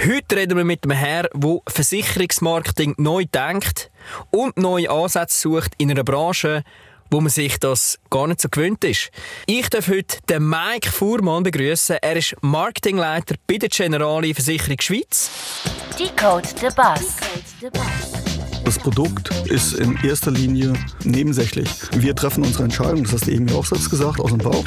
Heute reden wir mit einem Herrn, der Versicherungsmarketing neu denkt und neue Ansätze sucht in einer Branche, wo man sich das gar nicht so gewöhnt ist. Ich darf heute den Mike Fuhrmann begrüßen. Er ist Marketingleiter bei der Generali Versicherung Schweiz. Decode the Bus. Das Produkt ist in erster Linie nebensächlich. Wir treffen unsere Entscheidung, das hast du eben ja auch selbst gesagt, aus dem Bauch.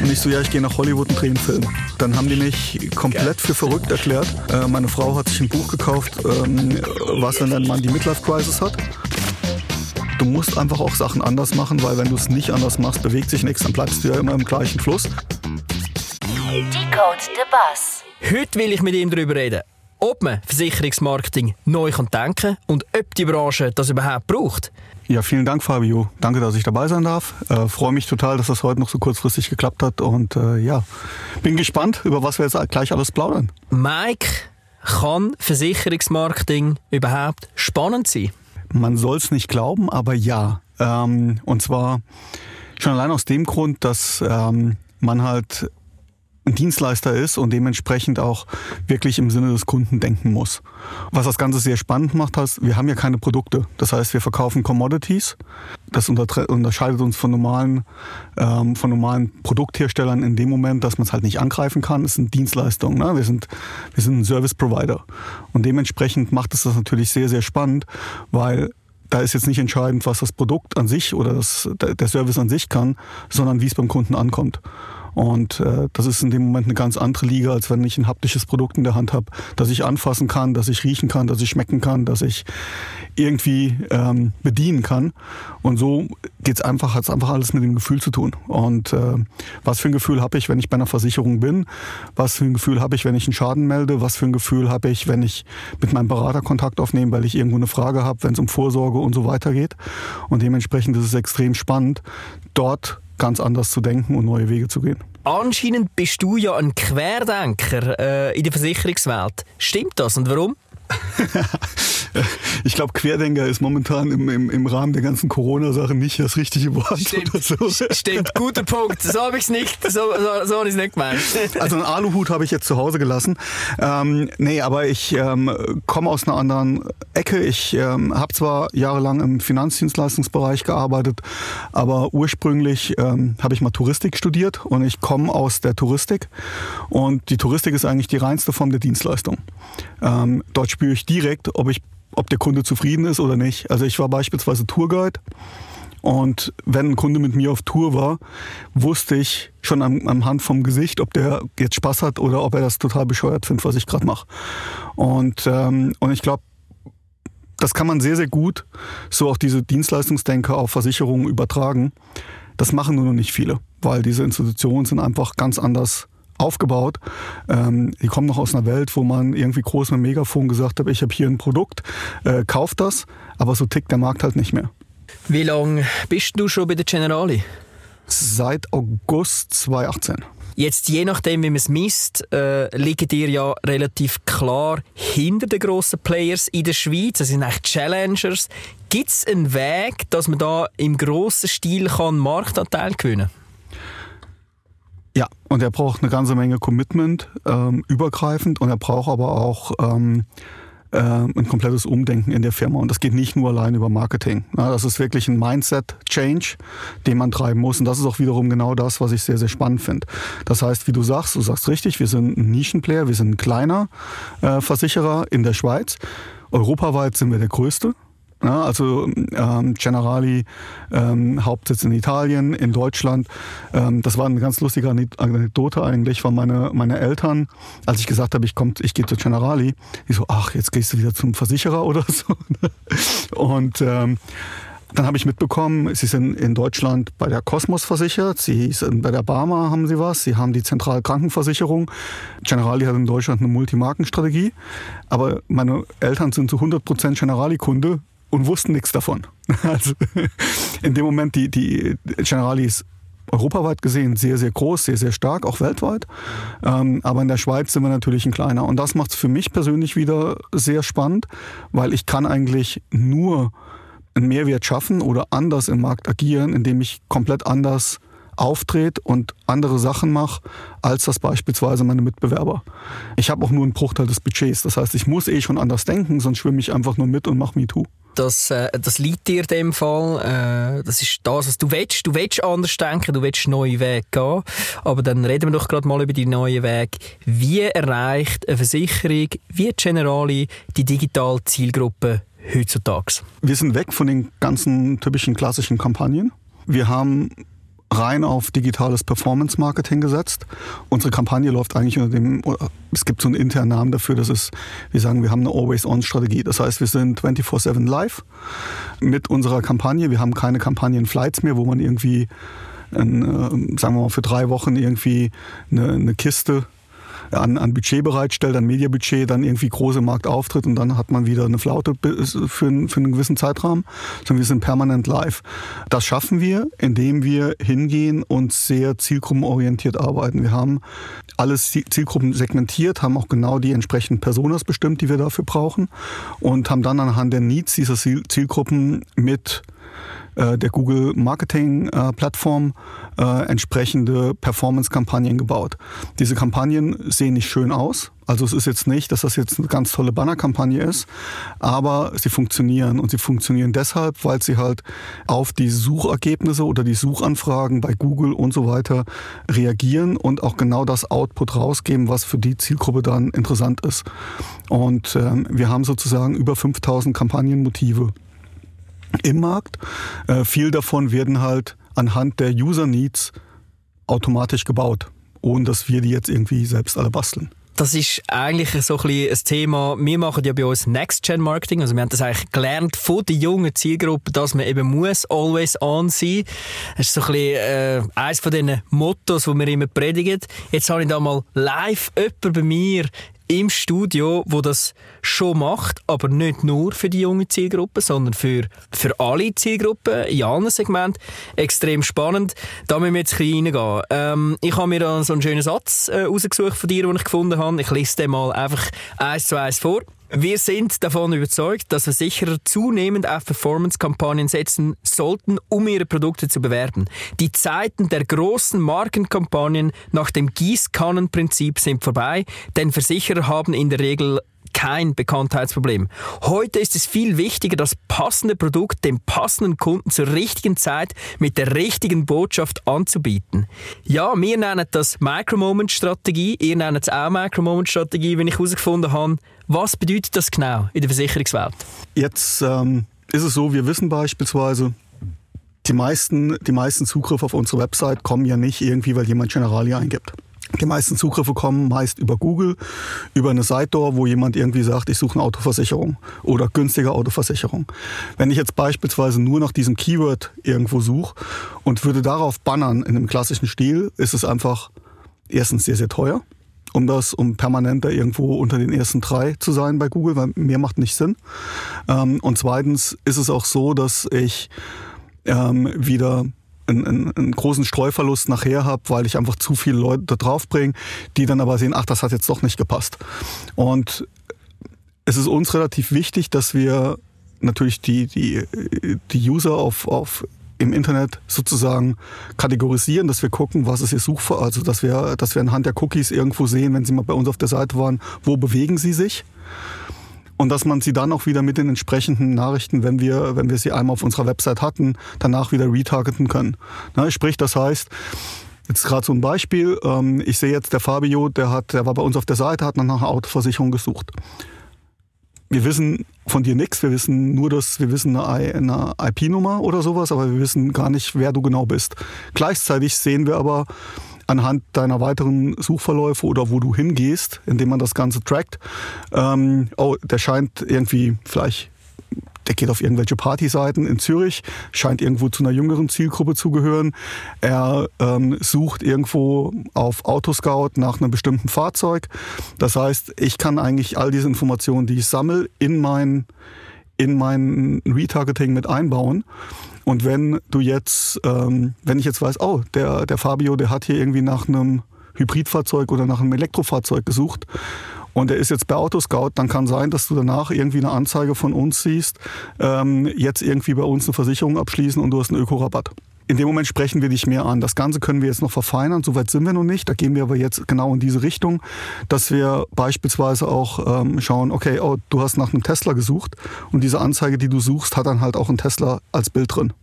Und ich so, ja, ich gehe nach Hollywood und drehe einen Film. Dann haben die mich komplett für verrückt erklärt. Äh, meine Frau hat sich ein Buch gekauft, ähm, was, wenn dein Mann die Midlife-Crisis hat. Du musst einfach auch Sachen anders machen, weil wenn du es nicht anders machst, bewegt sich nichts, dann bleibst du ja immer im gleichen Fluss. Decode the Bus. Heute will ich mit ihm darüber reden, ob man Versicherungsmarketing neu kann denken und ob die Branche das überhaupt braucht. Ja, vielen Dank, Fabio. Danke, dass ich dabei sein darf. Äh, Freue mich total, dass das heute noch so kurzfristig geklappt hat. Und äh, ja, bin gespannt, über was wir jetzt gleich alles plaudern. Mike, kann Versicherungsmarketing überhaupt spannend sein? Man soll es nicht glauben, aber ja. Ähm, und zwar schon allein aus dem Grund, dass ähm, man halt Dienstleister ist und dementsprechend auch wirklich im Sinne des Kunden denken muss. Was das Ganze sehr spannend macht, ist, wir haben ja keine Produkte. Das heißt, wir verkaufen Commodities. Das unterscheidet uns von normalen, ähm, von normalen Produktherstellern in dem Moment, dass man es halt nicht angreifen kann. Es sind Dienstleistungen. Ne? Wir, sind, wir sind ein Service Provider. Und dementsprechend macht es das natürlich sehr, sehr spannend, weil da ist jetzt nicht entscheidend, was das Produkt an sich oder das, der Service an sich kann, sondern wie es beim Kunden ankommt. Und äh, das ist in dem Moment eine ganz andere Liga, als wenn ich ein haptisches Produkt in der Hand habe, das ich anfassen kann, das ich riechen kann, das ich schmecken kann, das ich irgendwie ähm, bedienen kann. Und so geht's einfach, hat's einfach alles mit dem Gefühl zu tun. Und äh, was für ein Gefühl habe ich, wenn ich bei einer Versicherung bin? Was für ein Gefühl habe ich, wenn ich einen Schaden melde? Was für ein Gefühl habe ich, wenn ich mit meinem Berater Kontakt aufnehme, weil ich irgendwo eine Frage habe, wenn es um Vorsorge und so weiter geht? Und dementsprechend ist es extrem spannend, dort ganz anders zu denken und neue Wege zu gehen. Anscheinend bist du ja ein Querdenker äh, in der Versicherungswelt. Stimmt das und warum? ich glaube, Querdenker ist momentan im, im, im Rahmen der ganzen Corona-Sache nicht das richtige Wort. Stimmt, oder so. stimmt. guter Punkt. So habe ich es nicht, so, so, so habe ich nicht gemeint. Also einen Aluhut habe ich jetzt zu Hause gelassen. Ähm, nee, aber ich ähm, komme aus einer anderen Ecke. Ich ähm, habe zwar jahrelang im Finanzdienstleistungsbereich gearbeitet, aber ursprünglich ähm, habe ich mal Touristik studiert und ich komme aus der Touristik. Und die Touristik ist eigentlich die reinste Form der Dienstleistung. Ähm, dort spüre ich direkt, ob, ich, ob der Kunde zufrieden ist oder nicht. Also ich war beispielsweise Tourguide. Und wenn ein Kunde mit mir auf Tour war, wusste ich schon am, am Hand vom Gesicht, ob der jetzt Spaß hat oder ob er das total bescheuert findet, was ich gerade mache. Und, ähm, und ich glaube, das kann man sehr, sehr gut, so auch diese Dienstleistungsdenker auf Versicherungen übertragen. Das machen nur noch nicht viele, weil diese Institutionen sind einfach ganz anders aufgebaut. Ähm, die kommen noch aus einer Welt, wo man irgendwie groß mit dem Megafon gesagt hat, ich habe hier ein Produkt, äh, kauft das, aber so tickt der Markt halt nicht mehr. Wie lange bist du schon bei der Generali? Seit August 2018. Jetzt, je nachdem, wie man es misst, äh, liegen dir ja relativ klar hinter den grossen Players in der Schweiz. Das sind eigentlich Challengers. Gibt es einen Weg, dass man da im grossen Stil kann Marktanteil gewinnen kann? Ja, und er braucht eine ganze Menge Commitment, ähm, übergreifend, und er braucht aber auch ähm, äh, ein komplettes Umdenken in der Firma. Und das geht nicht nur allein über Marketing. Ja, das ist wirklich ein Mindset-Change, den man treiben muss. Und das ist auch wiederum genau das, was ich sehr, sehr spannend finde. Das heißt, wie du sagst, du sagst richtig, wir sind ein Nischenplayer, wir sind ein kleiner äh, Versicherer in der Schweiz. Europaweit sind wir der größte. Ja, also ähm, Generali, ähm, Hauptsitz in Italien, in Deutschland. Ähm, das war eine ganz lustige Anekdote eigentlich, weil meine, meine Eltern, als ich gesagt habe, ich, komm, ich gehe zu Generali, die so, ach, jetzt gehst du wieder zum Versicherer oder so. Und ähm, dann habe ich mitbekommen, Sie sind in Deutschland bei der Kosmos versichert, Sie sind bei der Barmer haben Sie was, Sie haben die Zentralkrankenversicherung. Generali hat in Deutschland eine Multimarkenstrategie, aber meine Eltern sind zu 100% Generali-Kunde und wussten nichts davon. Also in dem Moment, die, die Generali ist europaweit gesehen sehr, sehr groß, sehr, sehr stark, auch weltweit. Ähm, aber in der Schweiz sind wir natürlich ein kleiner. Und das macht es für mich persönlich wieder sehr spannend, weil ich kann eigentlich nur einen Mehrwert schaffen oder anders im Markt agieren, indem ich komplett anders auftrete und andere Sachen mache, als das beispielsweise meine Mitbewerber. Ich habe auch nur einen Bruchteil des Budgets. Das heißt, ich muss eh schon anders denken, sonst schwimme ich einfach nur mit und mache MeToo. Das, äh, das liegt dir in dem Fall. Äh, das ist das, was du willst. Du willst anders denken, du willst neue Wege gehen. Aber dann reden wir doch gerade mal über die neuen Wege. Wie erreicht eine Versicherung wie Generali die digitale Zielgruppe heutzutage? Wir sind weg von den ganzen typischen klassischen Kampagnen. Wir haben rein auf digitales Performance-Marketing gesetzt. Unsere Kampagne läuft eigentlich unter dem, es gibt so einen internen Namen dafür, das ist, wir sagen, wir haben eine Always-On-Strategie. Das heißt, wir sind 24-7 live mit unserer Kampagne. Wir haben keine Kampagnen-Flights mehr, wo man irgendwie, äh, sagen wir mal, für drei Wochen irgendwie eine, eine Kiste an, an Budget bereitstellt, an Mediabudget, dann irgendwie große Markt auftritt und dann hat man wieder eine Flaute für, einen, für einen gewissen Zeitrahmen, sondern wir sind permanent live. Das schaffen wir, indem wir hingehen und sehr zielgruppenorientiert arbeiten. Wir haben alles Zielgruppen segmentiert, haben auch genau die entsprechenden Personas bestimmt, die wir dafür brauchen und haben dann anhand der Needs dieser Zielgruppen mit äh, der Google Marketing äh, Plattform äh, entsprechende Performance-Kampagnen gebaut. Diese Kampagnen sehen nicht schön aus. Also es ist jetzt nicht, dass das jetzt eine ganz tolle Banner-Kampagne ist, aber sie funktionieren und sie funktionieren deshalb, weil sie halt auf die Suchergebnisse oder die Suchanfragen bei Google und so weiter reagieren und auch genau das Output rausgeben, was für die Zielgruppe dann interessant ist. Und ähm, wir haben sozusagen über 5000 Kampagnenmotive im Markt. Äh, viel davon werden halt anhand der User Needs automatisch gebaut, ohne dass wir die jetzt irgendwie selbst alle basteln. Das ist eigentlich so ein, ein Thema. Wir machen ja bei uns Next-Gen-Marketing. Also wir haben das eigentlich gelernt von der jungen Zielgruppe, dass man eben muss always on sein. Das ist so ein bisschen, äh, eines von diesen Mottos, die wir immer predigen. Jetzt habe ich da mal live jemanden bei mir im Studio, wo das schon macht, aber nicht nur für die junge Zielgruppe, sondern für, für alle Zielgruppen in allen Segmenten. Extrem spannend. Da müssen wir jetzt ein bisschen reingehen. Ähm, ich habe mir da so einen schönen Satz äh, rausgesucht von dir, den ich gefunden habe. Ich lese den mal einfach eins zu eins vor. Wir sind davon überzeugt, dass Versicherer zunehmend auf Performance-Kampagnen setzen sollten, um ihre Produkte zu bewerben. Die Zeiten der großen Markenkampagnen nach dem Gießkannenprinzip sind vorbei, denn Versicherer haben in der Regel kein Bekanntheitsproblem. Heute ist es viel wichtiger, das passende Produkt dem passenden Kunden zur richtigen Zeit mit der richtigen Botschaft anzubieten. Ja, wir nennen das Micro-Moment-Strategie, ihr nennt es auch Micro-Moment-Strategie, wenn ich herausgefunden habe, was bedeutet das genau in der Versicherungswelt? Jetzt ähm, ist es so, wir wissen beispielsweise, die meisten, die meisten Zugriffe auf unsere Website kommen ja nicht irgendwie, weil jemand Generalia eingibt. Die meisten Zugriffe kommen meist über Google, über eine Site-Door, wo jemand irgendwie sagt, ich suche eine Autoversicherung oder günstige Autoversicherung. Wenn ich jetzt beispielsweise nur nach diesem Keyword irgendwo suche und würde darauf bannern in einem klassischen Stil, ist es einfach erstens sehr, sehr teuer, um das, um permanent da irgendwo unter den ersten drei zu sein bei Google, weil mehr macht nicht Sinn. Ähm, und zweitens ist es auch so, dass ich ähm, wieder einen, einen, großen Streuverlust nachher habe, weil ich einfach zu viele Leute drauf bringe, die dann aber sehen, ach, das hat jetzt doch nicht gepasst. Und es ist uns relativ wichtig, dass wir natürlich die, die, die User auf, auf im Internet sozusagen kategorisieren, dass wir gucken, was ist ihr Suchver, also dass wir, dass wir anhand der Cookies irgendwo sehen, wenn sie mal bei uns auf der Seite waren, wo bewegen sie sich und dass man sie dann auch wieder mit den entsprechenden Nachrichten, wenn wir, wenn wir sie einmal auf unserer Website hatten, danach wieder retargeten können. Na, sprich, das heißt, Jetzt gerade so ein Beispiel. Ähm, ich sehe jetzt der Fabio, der hat, der war bei uns auf der Seite, hat nach einer Autoversicherung gesucht. Wir wissen von dir nichts. Wir wissen nur, dass wir wissen eine, IP-Nummer oder sowas, aber wir wissen gar nicht, wer du genau bist. Gleichzeitig sehen wir aber anhand deiner weiteren Suchverläufe oder wo du hingehst, indem man das Ganze trackt. Ähm, oh, der scheint irgendwie vielleicht der geht auf irgendwelche Partyseiten in Zürich, scheint irgendwo zu einer jüngeren Zielgruppe zu gehören. Er ähm, sucht irgendwo auf Autoscout nach einem bestimmten Fahrzeug. Das heißt, ich kann eigentlich all diese Informationen, die ich sammle, in mein, in mein Retargeting mit einbauen und wenn du jetzt, ähm, wenn ich jetzt weiß, oh, der, der Fabio, der hat hier irgendwie nach einem Hybridfahrzeug oder nach einem Elektrofahrzeug gesucht und er ist jetzt bei Autoscout, dann kann sein, dass du danach irgendwie eine Anzeige von uns siehst, ähm, jetzt irgendwie bei uns eine Versicherung abschließen und du hast einen Ökorabatt. in dem Moment sprechen wir dich mehr an. Das Ganze können wir jetzt noch verfeinern, soweit sind wir noch nicht. Da gehen wir aber jetzt genau in diese Richtung, dass wir beispielsweise auch ähm, schauen, okay, oh, du hast nach einem Tesla gesucht und diese Anzeige, die du suchst, hat dann halt auch ein Tesla als Bild drin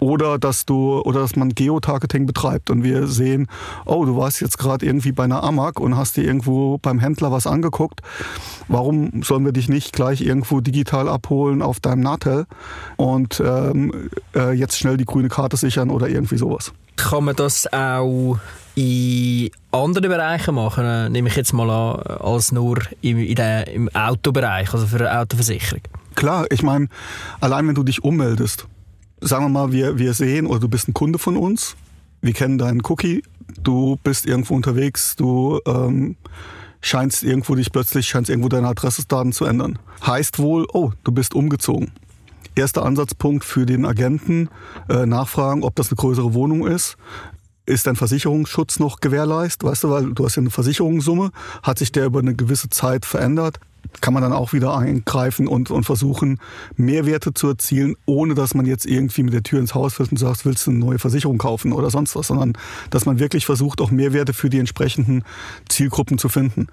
oder dass du oder dass man Geotargeting betreibt und wir sehen, oh, du warst jetzt gerade irgendwie bei einer Amag und hast dir irgendwo beim Händler was angeguckt. Warum sollen wir dich nicht gleich irgendwo digital abholen auf deinem Natel und ähm, äh, jetzt schnell die grüne Karte sichern oder irgendwie sowas? Kann man das auch in anderen Bereichen machen, nehme ich jetzt mal an, als nur im, im Autobereich, also für eine Autoversicherung? Klar, ich meine, allein wenn du dich ummeldest, sagen wir mal, wir, wir sehen oder du bist ein Kunde von uns, wir kennen deinen Cookie, du bist irgendwo unterwegs, du ähm, scheinst irgendwo dich plötzlich, scheinst irgendwo deine Adressdaten zu ändern. Heißt wohl, oh, du bist umgezogen. Erster Ansatzpunkt für den Agenten, äh, nachfragen, ob das eine größere Wohnung ist. Ist dein Versicherungsschutz noch gewährleistet? Weißt du, weil du hast ja eine Versicherungssumme. Hat sich der über eine gewisse Zeit verändert? Kann man dann auch wieder eingreifen und, und versuchen, Mehrwerte zu erzielen, ohne dass man jetzt irgendwie mit der Tür ins Haus fällt und sagt, willst du eine neue Versicherung kaufen oder sonst was, sondern dass man wirklich versucht, auch Mehrwerte für die entsprechenden Zielgruppen zu finden.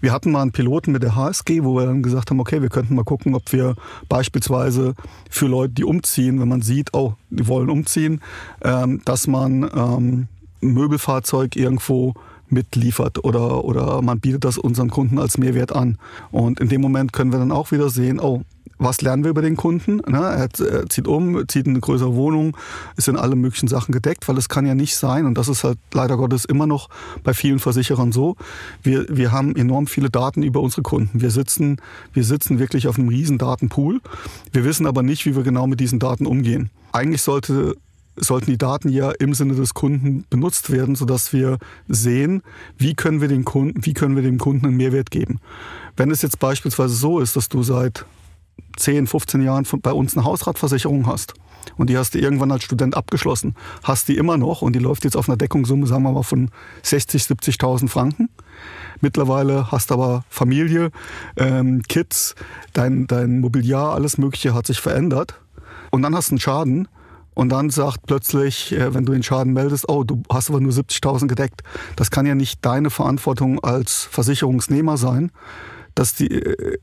Wir hatten mal einen Piloten mit der HSG, wo wir dann gesagt haben, okay, wir könnten mal gucken, ob wir beispielsweise für Leute, die umziehen, wenn man sieht, oh, die wollen umziehen, ähm, dass man ähm, ein Möbelfahrzeug irgendwo mitliefert oder, oder man bietet das unseren Kunden als Mehrwert an. Und in dem Moment können wir dann auch wieder sehen, oh, was lernen wir über den Kunden? Er, zieht um, zieht eine größere Wohnung, ist in alle möglichen Sachen gedeckt, weil es kann ja nicht sein, und das ist halt leider Gottes immer noch bei vielen Versicherern so, wir, wir haben enorm viele Daten über unsere Kunden. Wir sitzen, wir sitzen wirklich auf einem riesen Datenpool. Wir wissen aber nicht, wie wir genau mit diesen Daten umgehen. Eigentlich sollte sollten die Daten ja im Sinne des Kunden benutzt werden, sodass wir sehen, wie können wir, den Kunden, wie können wir dem Kunden einen Mehrwert geben. Wenn es jetzt beispielsweise so ist, dass du seit 10, 15 Jahren bei uns eine Hausratversicherung hast und die hast du irgendwann als Student abgeschlossen, hast die immer noch und die läuft jetzt auf einer Deckungssumme, sagen wir mal, von 60, 70.000 Franken. Mittlerweile hast du aber Familie, ähm, Kids, dein, dein Mobiliar, alles Mögliche hat sich verändert. Und dann hast du einen Schaden und dann sagt plötzlich, äh, wenn du den Schaden meldest, oh, du hast aber nur 70.000 gedeckt. Das kann ja nicht deine Verantwortung als Versicherungsnehmer sein, dass, die, äh,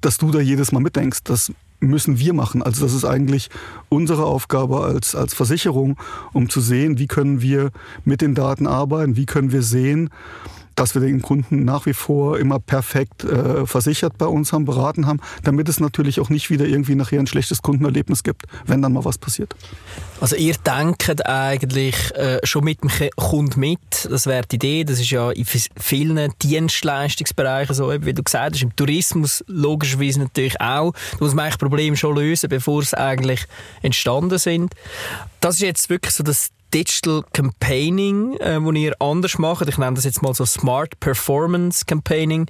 dass du da jedes Mal mitdenkst. Das müssen wir machen. Also das ist eigentlich unsere Aufgabe als, als Versicherung, um zu sehen, wie können wir mit den Daten arbeiten, wie können wir sehen, dass wir den Kunden nach wie vor immer perfekt äh, versichert bei uns haben, beraten haben, damit es natürlich auch nicht wieder irgendwie nachher ein schlechtes Kundenerlebnis gibt, wenn dann mal was passiert. Also ihr denkt eigentlich äh, schon mit dem Kunden mit, das wäre die Idee, das ist ja in vielen Dienstleistungsbereichen so, wie du gesagt hast, im Tourismus logischerweise natürlich auch, da muss man eigentlich Probleme schon lösen, bevor sie eigentlich entstanden sind. Das ist jetzt wirklich so das Digital Campaigning, äh, wo ihr anders macht. Ich nenne das jetzt mal so Smart Performance Campaigning.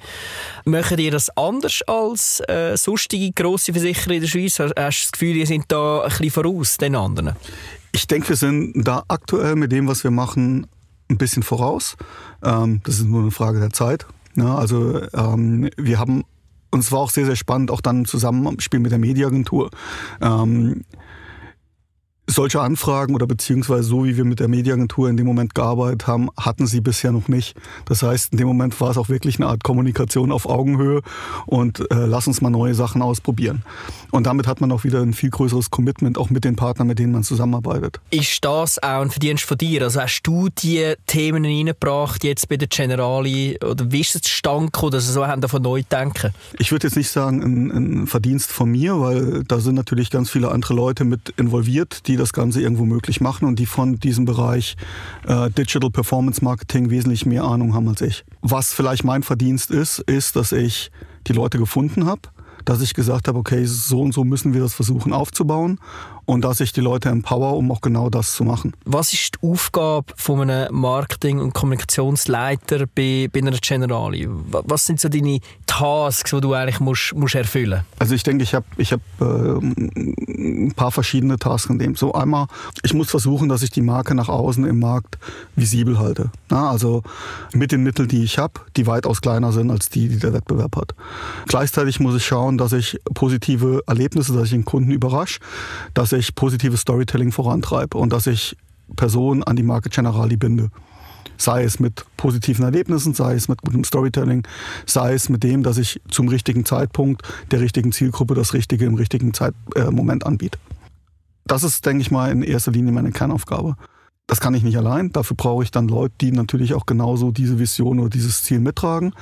Macht ihr das anders als äh, sonstige grosse Versicherer in der Schweiz? Hast du das Gefühl, ihr seid da ein bisschen voraus den anderen? Ich denke, wir sind da aktuell mit dem, was wir machen, ein bisschen voraus. Ähm, das ist nur eine Frage der Zeit. Ja, ne? also ähm, wir haben und es war auch sehr, sehr spannend, auch dann im Zusammenspiel mit der Mediaagentur. Ähm, solche Anfragen oder beziehungsweise so wie wir mit der Mediaagentur in dem Moment gearbeitet haben, hatten sie bisher noch nicht. Das heißt, in dem Moment war es auch wirklich eine Art Kommunikation auf Augenhöhe und äh, lass uns mal neue Sachen ausprobieren. Und damit hat man auch wieder ein viel größeres Commitment, auch mit den Partnern, mit denen man zusammenarbeitet. Ist das auch ein Verdienst von dir? Also hast du die Themen reingebracht jetzt bei der Generali oder wie ist es dass sie so haben davon neu denken? Ich würde jetzt nicht sagen ein, ein Verdienst von mir, weil da sind natürlich ganz viele andere Leute mit involviert, die die das Ganze irgendwo möglich machen und die von diesem Bereich äh, Digital Performance Marketing wesentlich mehr Ahnung haben als ich. Was vielleicht mein Verdienst ist, ist, dass ich die Leute gefunden habe, dass ich gesagt habe, okay, so und so müssen wir das versuchen aufzubauen und dass ich die Leute empower, um auch genau das zu machen. Was ist die Aufgabe von einem Marketing- und Kommunikationsleiter bei, bei einer Generali? Was sind so deine Tasks, die du eigentlich musst, musst erfüllen musst? Also ich denke, ich habe ich hab, äh, ein paar verschiedene Tasks in dem. So einmal, ich muss versuchen, dass ich die Marke nach außen im Markt visibel halte. Na, also mit den Mitteln, die ich habe, die weitaus kleiner sind als die, die der Wettbewerb hat. Gleichzeitig muss ich schauen, dass ich positive Erlebnisse, dass ich den Kunden überrasche, dass ich positives Storytelling vorantreibe und dass ich Personen an die Marke Generali binde. Sei es mit positiven Erlebnissen, sei es mit gutem Storytelling, sei es mit dem, dass ich zum richtigen Zeitpunkt der richtigen Zielgruppe das Richtige im richtigen Zeit, äh, Moment anbiete. Das ist, denke ich mal, in erster Linie meine Kernaufgabe. Das kann ich nicht allein. Dafür brauche ich dann Leute, die natürlich auch genauso diese Vision oder dieses Ziel mittragen.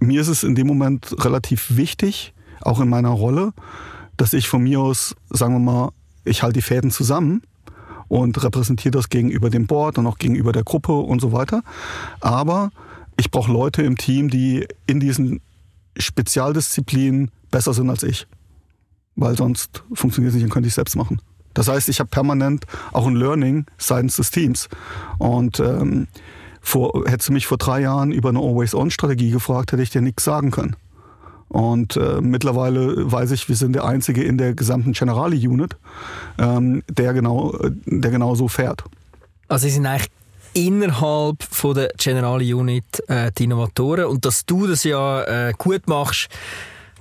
Mir ist es in dem Moment relativ wichtig, auch in meiner Rolle, dass ich von mir aus, sagen wir mal, ich halte die Fäden zusammen und repräsentiere das gegenüber dem Board und auch gegenüber der Gruppe und so weiter. Aber ich brauche Leute im Team, die in diesen Spezialdisziplinen besser sind als ich. Weil sonst funktioniert es nicht und könnte ich selbst machen. Das heißt, ich habe permanent auch ein Learning seitens des Teams. Und ähm, vor, hättest du mich vor drei Jahren über eine Always-On-Strategie gefragt, hätte ich dir nichts sagen können. Und äh, mittlerweile weiß ich, wir sind der Einzige in der gesamten Generali-Unit, ähm, der, genau, der genau so fährt. Also Sie sind eigentlich innerhalb von der Generali-Unit äh, die Innovatoren und dass du das ja äh, gut machst,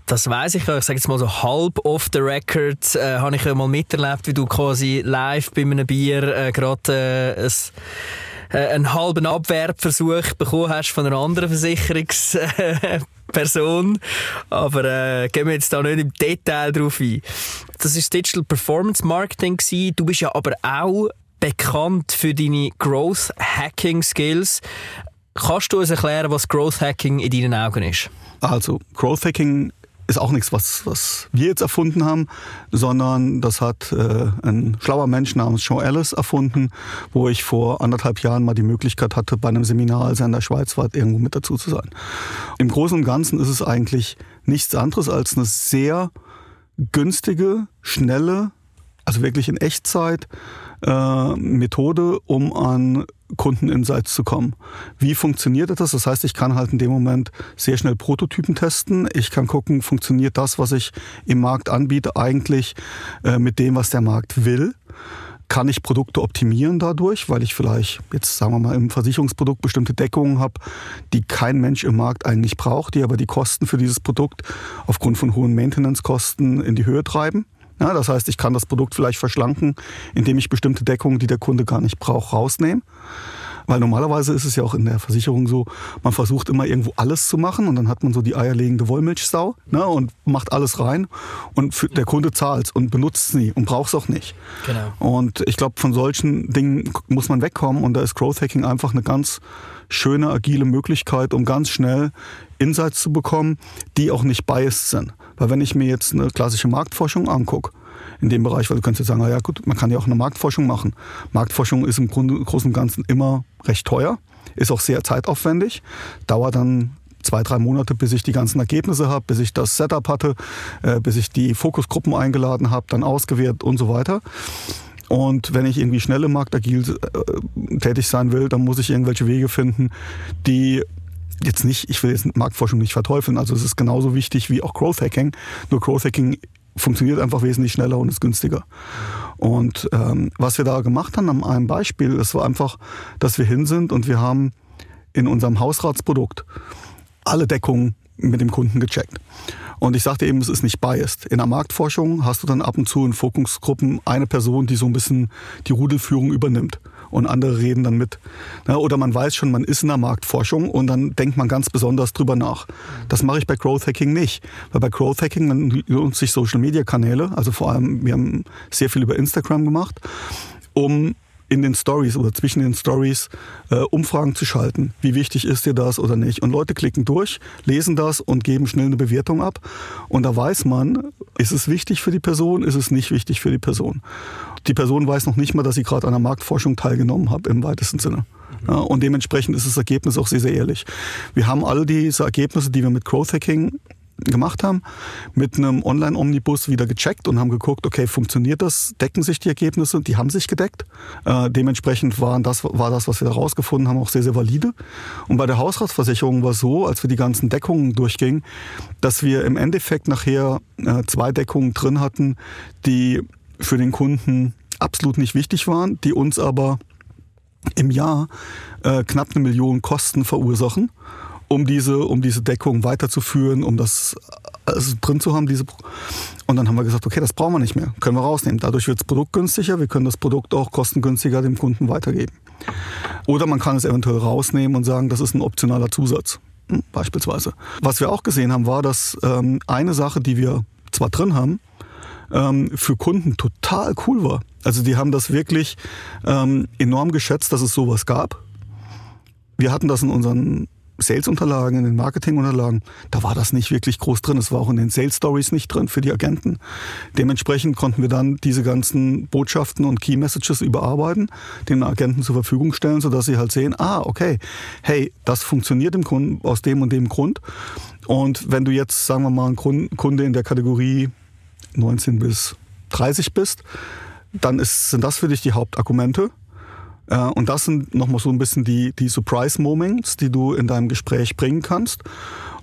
das weiß ich ja. Ich sage jetzt mal so halb off the record äh, habe ich ja mal miterlebt, wie du quasi live bei einem Bier äh, gerade äh, äh, einen halben Abwerbversuch bekommen hast von einer anderen Versicherungsperson. Aber äh, gehen wir jetzt da nicht im Detail drauf ein. Das ist Digital Performance Marketing gewesen. Du bist ja aber auch bekannt für deine Growth Hacking Skills. Kannst du uns erklären, was Growth Hacking in deinen Augen ist? Also, Growth Hacking ist auch nichts, was, was wir jetzt erfunden haben, sondern das hat äh, ein schlauer Mensch namens Sean Ellis erfunden, wo ich vor anderthalb Jahren mal die Möglichkeit hatte, bei einem Seminar, als er in der Schweiz war, irgendwo mit dazu zu sein. Im Großen und Ganzen ist es eigentlich nichts anderes als eine sehr günstige, schnelle, also wirklich in Echtzeit äh, Methode, um an Kundeninsights zu kommen. Wie funktioniert das? Das heißt, ich kann halt in dem Moment sehr schnell Prototypen testen. Ich kann gucken, funktioniert das, was ich im Markt anbiete, eigentlich äh, mit dem, was der Markt will kann ich Produkte optimieren dadurch, weil ich vielleicht jetzt sagen wir mal im Versicherungsprodukt bestimmte Deckungen habe, die kein Mensch im Markt eigentlich braucht, die aber die Kosten für dieses Produkt aufgrund von hohen Maintenance-Kosten in die Höhe treiben. Ja, das heißt, ich kann das Produkt vielleicht verschlanken, indem ich bestimmte Deckungen, die der Kunde gar nicht braucht, rausnehme. Weil normalerweise ist es ja auch in der Versicherung so, man versucht immer irgendwo alles zu machen und dann hat man so die eierlegende Wollmilchsau ne, und macht alles rein und für, der Kunde zahlt und benutzt es nie und braucht es auch nicht. Genau. Und ich glaube, von solchen Dingen muss man wegkommen und da ist Growth Hacking einfach eine ganz schöne, agile Möglichkeit, um ganz schnell Insights zu bekommen, die auch nicht biased sind. Weil wenn ich mir jetzt eine klassische Marktforschung angucke, in dem Bereich, weil du könntest jetzt sagen, ja gut, man kann ja auch eine Marktforschung machen. Marktforschung ist im Grunde, Großen und Ganzen immer recht teuer, ist auch sehr zeitaufwendig, dauert dann zwei, drei Monate, bis ich die ganzen Ergebnisse habe, bis ich das Setup hatte, äh, bis ich die Fokusgruppen eingeladen habe, dann ausgewertet und so weiter. Und wenn ich irgendwie schnell im Markt agil äh, tätig sein will, dann muss ich irgendwelche Wege finden, die jetzt nicht, ich will jetzt Marktforschung nicht verteufeln, also es ist genauso wichtig wie auch Growth Hacking. Nur Growth Hacking funktioniert einfach wesentlich schneller und ist günstiger. Und ähm, was wir da gemacht haben an einem Beispiel, es war einfach, dass wir hin sind und wir haben in unserem Hausratsprodukt alle Deckungen mit dem Kunden gecheckt. Und ich sagte eben, es ist nicht biased. In der Marktforschung hast du dann ab und zu in Fokusgruppen eine Person, die so ein bisschen die Rudelführung übernimmt und andere reden dann mit. Oder man weiß schon, man ist in der Marktforschung und dann denkt man ganz besonders drüber nach. Das mache ich bei Growth Hacking nicht. Weil bei Growth Hacking nutze ich Social Media Kanäle, also vor allem, wir haben sehr viel über Instagram gemacht, um in den Stories oder zwischen den Stories äh, Umfragen zu schalten. Wie wichtig ist dir das oder nicht? Und Leute klicken durch, lesen das und geben schnell eine Bewertung ab. Und da weiß man, ist es wichtig für die Person, ist es nicht wichtig für die Person. Die Person weiß noch nicht mal, dass sie gerade an einer Marktforschung teilgenommen hat im weitesten Sinne. Ja, und dementsprechend ist das Ergebnis auch sehr, sehr ehrlich. Wir haben all diese Ergebnisse, die wir mit Growth Hacking gemacht haben, mit einem Online-Omnibus wieder gecheckt und haben geguckt, okay, funktioniert das? Decken sich die Ergebnisse? Die haben sich gedeckt. Äh, dementsprechend waren das, war das, was wir da rausgefunden haben, auch sehr, sehr valide. Und bei der Hausratsversicherung war es so, als wir die ganzen Deckungen durchgingen, dass wir im Endeffekt nachher äh, zwei Deckungen drin hatten, die für den Kunden absolut nicht wichtig waren, die uns aber im Jahr äh, knapp eine Million Kosten verursachen um diese, um diese Deckung weiterzuführen, um das also drin zu haben. Diese und dann haben wir gesagt, okay, das brauchen wir nicht mehr, können wir rausnehmen. Dadurch wird das Produkt günstiger, wir können das Produkt auch kostengünstiger dem Kunden weitergeben. Oder man kann es eventuell rausnehmen und sagen, das ist ein optionaler Zusatz, hm, beispielsweise. Was wir auch gesehen haben, war, dass ähm, eine Sache, die wir zwar drin haben, ähm, für Kunden total cool war. Also die haben das wirklich ähm, enorm geschätzt, dass es sowas gab. Wir hatten das in unseren Sales-Unterlagen, in den Marketing-Unterlagen, da war das nicht wirklich groß drin. Es war auch in den Sales-Stories nicht drin für die Agenten. Dementsprechend konnten wir dann diese ganzen Botschaften und Key-Messages überarbeiten, den Agenten zur Verfügung stellen, sodass sie halt sehen, ah, okay, hey, das funktioniert im Kunden aus dem und dem Grund. Und wenn du jetzt, sagen wir mal, ein Kunde in der Kategorie 19 bis 30 bist, dann ist, sind das für dich die Hauptargumente. Äh, und das sind nochmal so ein bisschen die, die Surprise-Moments, die du in deinem Gespräch bringen kannst.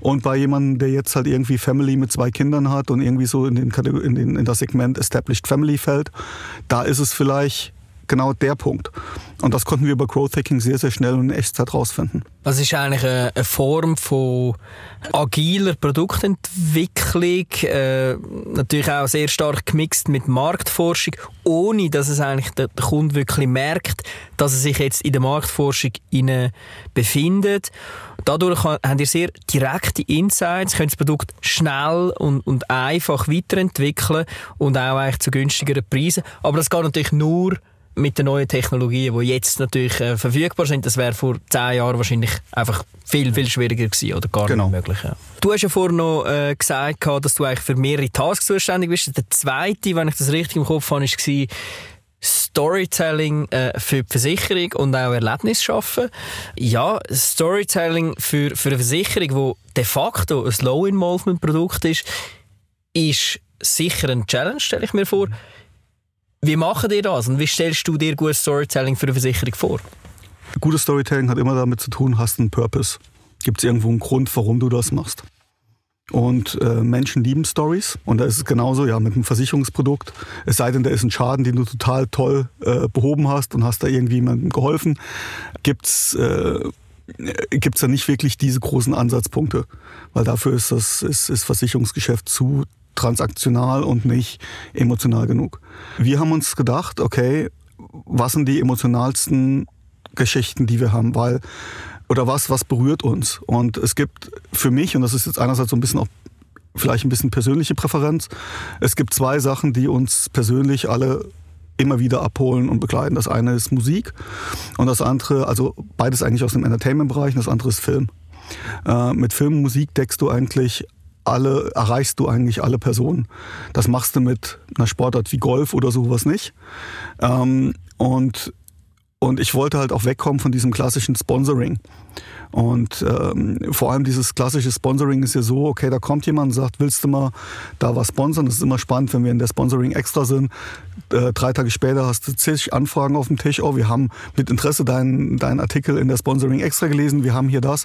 Und bei jemandem, der jetzt halt irgendwie Family mit zwei Kindern hat und irgendwie so in, den, in, den, in das Segment Established Family fällt, da ist es vielleicht genau der Punkt. Und das konnten wir bei Growth Hacking sehr, sehr schnell und in Echtzeit rausfinden. Das ist eigentlich eine, Form von agiler Produktentwicklung, äh, natürlich auch sehr stark gemixt mit Marktforschung, ohne dass es eigentlich der, der Kunde wirklich merkt, dass er sich jetzt in der Marktforschung befindet. Dadurch habt ihr sehr direkte Insights, könnt das Produkt schnell und, und einfach weiterentwickeln und auch eigentlich zu günstigeren Preisen. Aber das geht natürlich nur mit den neuen Technologien, die jetzt natürlich äh, verfügbar sind, das wäre vor zehn Jahren wahrscheinlich einfach viel, viel schwieriger gewesen oder gar genau. nicht möglich. Ja. Du hast ja vorhin noch äh, gesagt, dass du eigentlich für mehrere Tasks zuständig bist. Der zweite, wenn ich das richtig im Kopf habe, war Storytelling äh, für die Versicherung und auch Erlebnis schaffen. Ja, Storytelling für, für eine Versicherung, wo de facto ein Low-Involvement-Produkt ist, ist sicher ein Challenge, stelle ich mir vor. Wie machen ihr das und wie stellst du dir gutes Storytelling für eine Versicherung vor? Gutes Storytelling hat immer damit zu tun, hast einen Purpose. Gibt es irgendwo einen Grund, warum du das machst? Und äh, Menschen lieben Stories. Und da ist es genauso, ja, mit einem Versicherungsprodukt. Es sei denn, da ist ein Schaden, den du total toll äh, behoben hast und hast da irgendwie jemandem geholfen. Gibt's äh, da nicht wirklich diese großen Ansatzpunkte. Weil dafür ist das ist, ist Versicherungsgeschäft zu transaktional und nicht emotional genug. Wir haben uns gedacht, okay, was sind die emotionalsten Geschichten, die wir haben, weil oder was, was berührt uns? Und es gibt für mich, und das ist jetzt einerseits so ein bisschen auch vielleicht ein bisschen persönliche Präferenz, es gibt zwei Sachen, die uns persönlich alle immer wieder abholen und begleiten. Das eine ist Musik und das andere, also beides eigentlich aus dem Entertainment-Bereich, und das andere ist Film. Äh, mit Film und Musik deckst du eigentlich alle, erreichst du eigentlich alle Personen. Das machst du mit einer Sportart wie Golf oder sowas nicht. Ähm, und, und ich wollte halt auch wegkommen von diesem klassischen Sponsoring. Und ähm, vor allem dieses klassische Sponsoring ist ja so, okay, da kommt jemand und sagt, willst du mal da was sponsern? Das ist immer spannend, wenn wir in der Sponsoring extra sind. Äh, drei Tage später hast du zig Anfragen auf dem Tisch. Oh, wir haben mit Interesse deinen, deinen Artikel in der Sponsoring extra gelesen. Wir haben hier das.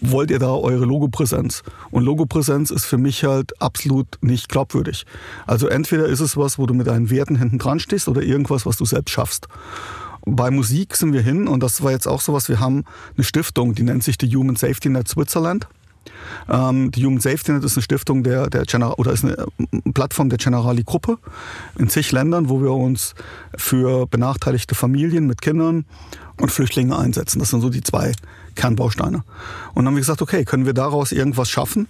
Wollt ihr da eure Logopräsenz? Und Logopräsenz ist für mich halt absolut nicht glaubwürdig. Also entweder ist es was, wo du mit deinen Werten hinten dran stehst oder irgendwas, was du selbst schaffst. Bei Musik sind wir hin und das war jetzt auch sowas. Wir haben eine Stiftung, die nennt sich die Human Safety Net Switzerland. Ähm, die Human Safety Net ist eine Stiftung der, der General, oder ist eine äh, Plattform der Generali-Gruppe in zig Ländern, wo wir uns für benachteiligte Familien mit Kindern und Flüchtlinge einsetzen. Das sind so die zwei Kernbausteine. Und dann haben wir gesagt, okay, können wir daraus irgendwas schaffen,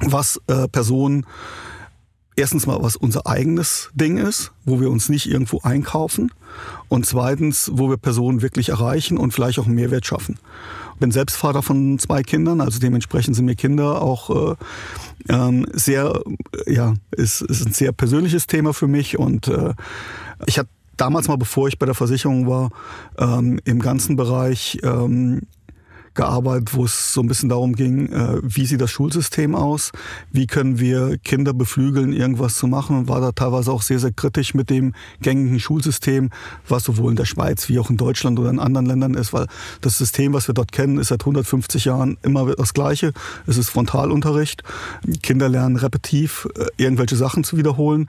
was äh, Personen erstens mal, was unser eigenes Ding ist, wo wir uns nicht irgendwo einkaufen und zweitens, wo wir Personen wirklich erreichen und vielleicht auch einen Mehrwert schaffen. Ich bin selbst Vater von zwei Kindern, also dementsprechend sind mir Kinder auch äh, ähm, sehr, ja, ist, ist ein sehr persönliches Thema für mich und äh, ich hatte damals mal, bevor ich bei der Versicherung war, ähm, im ganzen Bereich ähm, gearbeitet, wo es so ein bisschen darum ging, äh, wie sieht das Schulsystem aus, wie können wir Kinder beflügeln, irgendwas zu machen und war da teilweise auch sehr, sehr kritisch mit dem gängigen Schulsystem, was sowohl in der Schweiz wie auch in Deutschland oder in anderen Ländern ist, weil das System, was wir dort kennen, ist seit 150 Jahren immer das gleiche. Es ist Frontalunterricht. Kinder lernen repetitiv äh, irgendwelche Sachen zu wiederholen,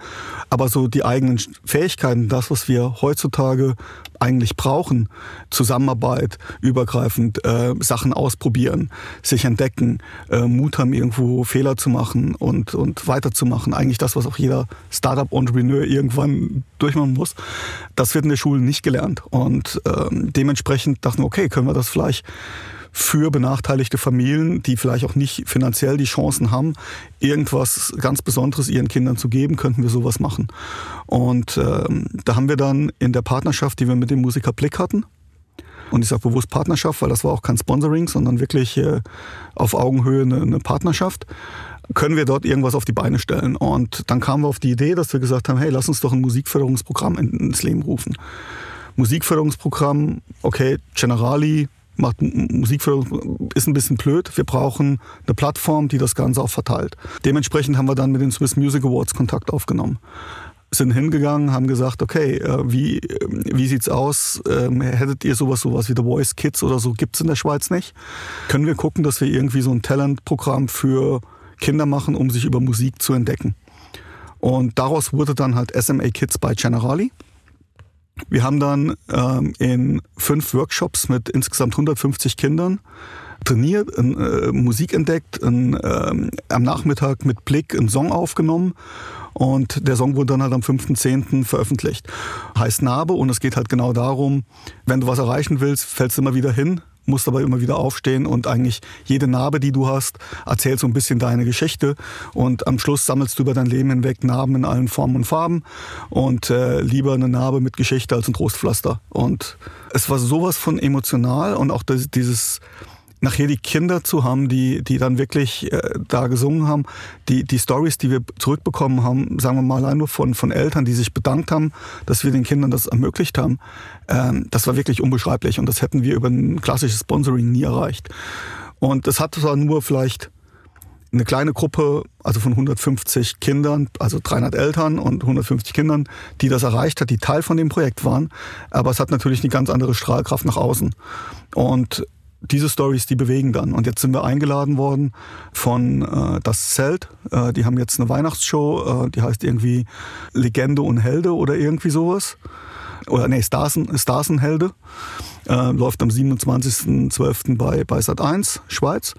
aber so die eigenen Fähigkeiten, das, was wir heutzutage eigentlich brauchen. Zusammenarbeit, übergreifend, äh, Sachen ausprobieren, sich entdecken, äh, Mut haben, irgendwo Fehler zu machen und, und weiterzumachen. Eigentlich das, was auch jeder Startup-Entrepreneur irgendwann durchmachen muss. Das wird in der Schule nicht gelernt. Und ähm, dementsprechend dachten wir, okay, können wir das vielleicht für benachteiligte Familien, die vielleicht auch nicht finanziell die Chancen haben, irgendwas ganz Besonderes ihren Kindern zu geben, könnten wir sowas machen. Und ähm, da haben wir dann in der Partnerschaft, die wir mit dem Musiker Blick hatten, und ich sage bewusst Partnerschaft, weil das war auch kein Sponsoring, sondern wirklich äh, auf Augenhöhe eine, eine Partnerschaft, können wir dort irgendwas auf die Beine stellen. Und dann kamen wir auf die Idee, dass wir gesagt haben, hey, lass uns doch ein Musikförderungsprogramm ins Leben rufen. Musikförderungsprogramm, okay, Generali, macht Musikförderung, ist ein bisschen blöd. Wir brauchen eine Plattform, die das Ganze auch verteilt. Dementsprechend haben wir dann mit den Swiss Music Awards Kontakt aufgenommen. Sind hingegangen, haben gesagt, okay, äh, wie, wie sieht's aus? Ähm, hättet ihr sowas, sowas wie The Voice Kids oder so, gibt's in der Schweiz nicht? Können wir gucken, dass wir irgendwie so ein Talentprogramm für Kinder machen, um sich über Musik zu entdecken? Und daraus wurde dann halt SMA Kids bei Generali. Wir haben dann ähm, in fünf Workshops mit insgesamt 150 Kindern trainiert, äh, Musik entdeckt, in, ähm, am Nachmittag mit Blick einen Song aufgenommen und der Song wurde dann halt am 5.10. veröffentlicht. Heißt Narbe und es geht halt genau darum, wenn du was erreichen willst, fällst du immer wieder hin, musst aber immer wieder aufstehen und eigentlich jede Narbe, die du hast, erzählt so ein bisschen deine Geschichte und am Schluss sammelst du über dein Leben hinweg Narben in allen Formen und Farben und äh, lieber eine Narbe mit Geschichte als ein Trostpflaster. Und es war sowas von emotional und auch das, dieses nachher die Kinder zu haben, die, die dann wirklich äh, da gesungen haben, die, die Stories, die wir zurückbekommen haben, sagen wir mal allein nur von, von Eltern, die sich bedankt haben, dass wir den Kindern das ermöglicht haben, ähm, das war wirklich unbeschreiblich und das hätten wir über ein klassisches Sponsoring nie erreicht. Und das hat zwar nur vielleicht eine kleine Gruppe, also von 150 Kindern, also 300 Eltern und 150 Kindern, die das erreicht hat, die Teil von dem Projekt waren. Aber es hat natürlich eine ganz andere Strahlkraft nach außen. Und diese Stories, die bewegen dann. Und jetzt sind wir eingeladen worden von äh, Das Zelt. Äh, die haben jetzt eine Weihnachtsshow, äh, die heißt irgendwie Legende und Helde oder irgendwie sowas. Oder nee, Stars, Stars und Helde. Äh, läuft am 27.12. bei, bei Sat1, Schweiz.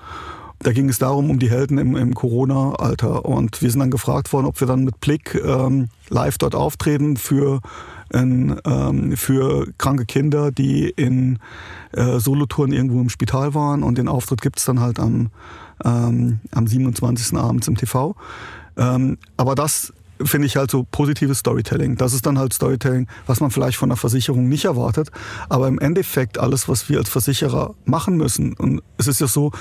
Da ging es darum, um die Helden im, im Corona-Alter. Und wir sind dann gefragt worden, ob wir dann mit Blick ähm, live dort auftreten für in, ähm, für kranke Kinder, die in äh, Solotouren irgendwo im Spital waren. Und den Auftritt gibt es dann halt am, ähm, am 27. abends im TV. Ähm, aber das finde ich halt so positives Storytelling. Das ist dann halt Storytelling, was man vielleicht von der Versicherung nicht erwartet. Aber im Endeffekt alles, was wir als Versicherer machen müssen. Und es ist ja so,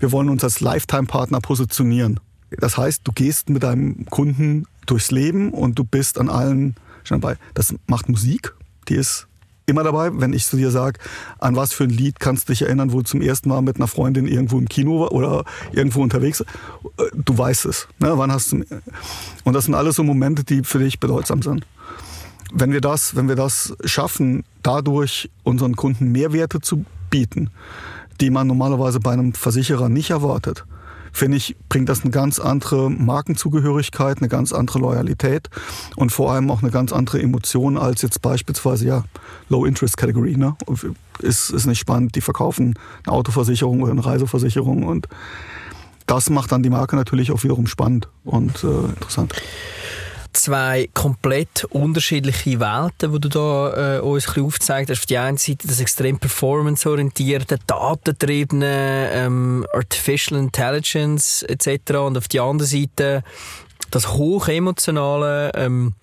wir wollen uns als Lifetime-Partner positionieren. Das heißt, du gehst mit deinem Kunden durchs Leben und du bist an allen schon dabei. Das macht Musik, die ist immer dabei. Wenn ich zu dir sage, an was für ein Lied kannst du dich erinnern, wo du zum ersten Mal mit einer Freundin irgendwo im Kino war oder irgendwo unterwegs, äh, du weißt es. Ne? Wann hast du, und das sind alles so Momente, die für dich bedeutsam sind. Wenn wir das, wenn wir das schaffen, dadurch unseren Kunden Mehrwerte zu bieten, die man normalerweise bei einem Versicherer nicht erwartet, finde ich, bringt das eine ganz andere Markenzugehörigkeit, eine ganz andere Loyalität und vor allem auch eine ganz andere Emotion als jetzt beispielsweise ja Low-Interest-Category. Ne? Ist, ist nicht spannend. Die verkaufen eine Autoversicherung oder eine Reiseversicherung und das macht dann die Marke natürlich auch wiederum spannend und äh, interessant zwei komplett unterschiedliche Welten, die du da äh, uns ein aufgezeigt hast. Auf der einen Seite das extrem performanceorientierte, datentriebene, ähm, Artificial Intelligence etc. Und auf der anderen Seite das hochemotionale, ähm,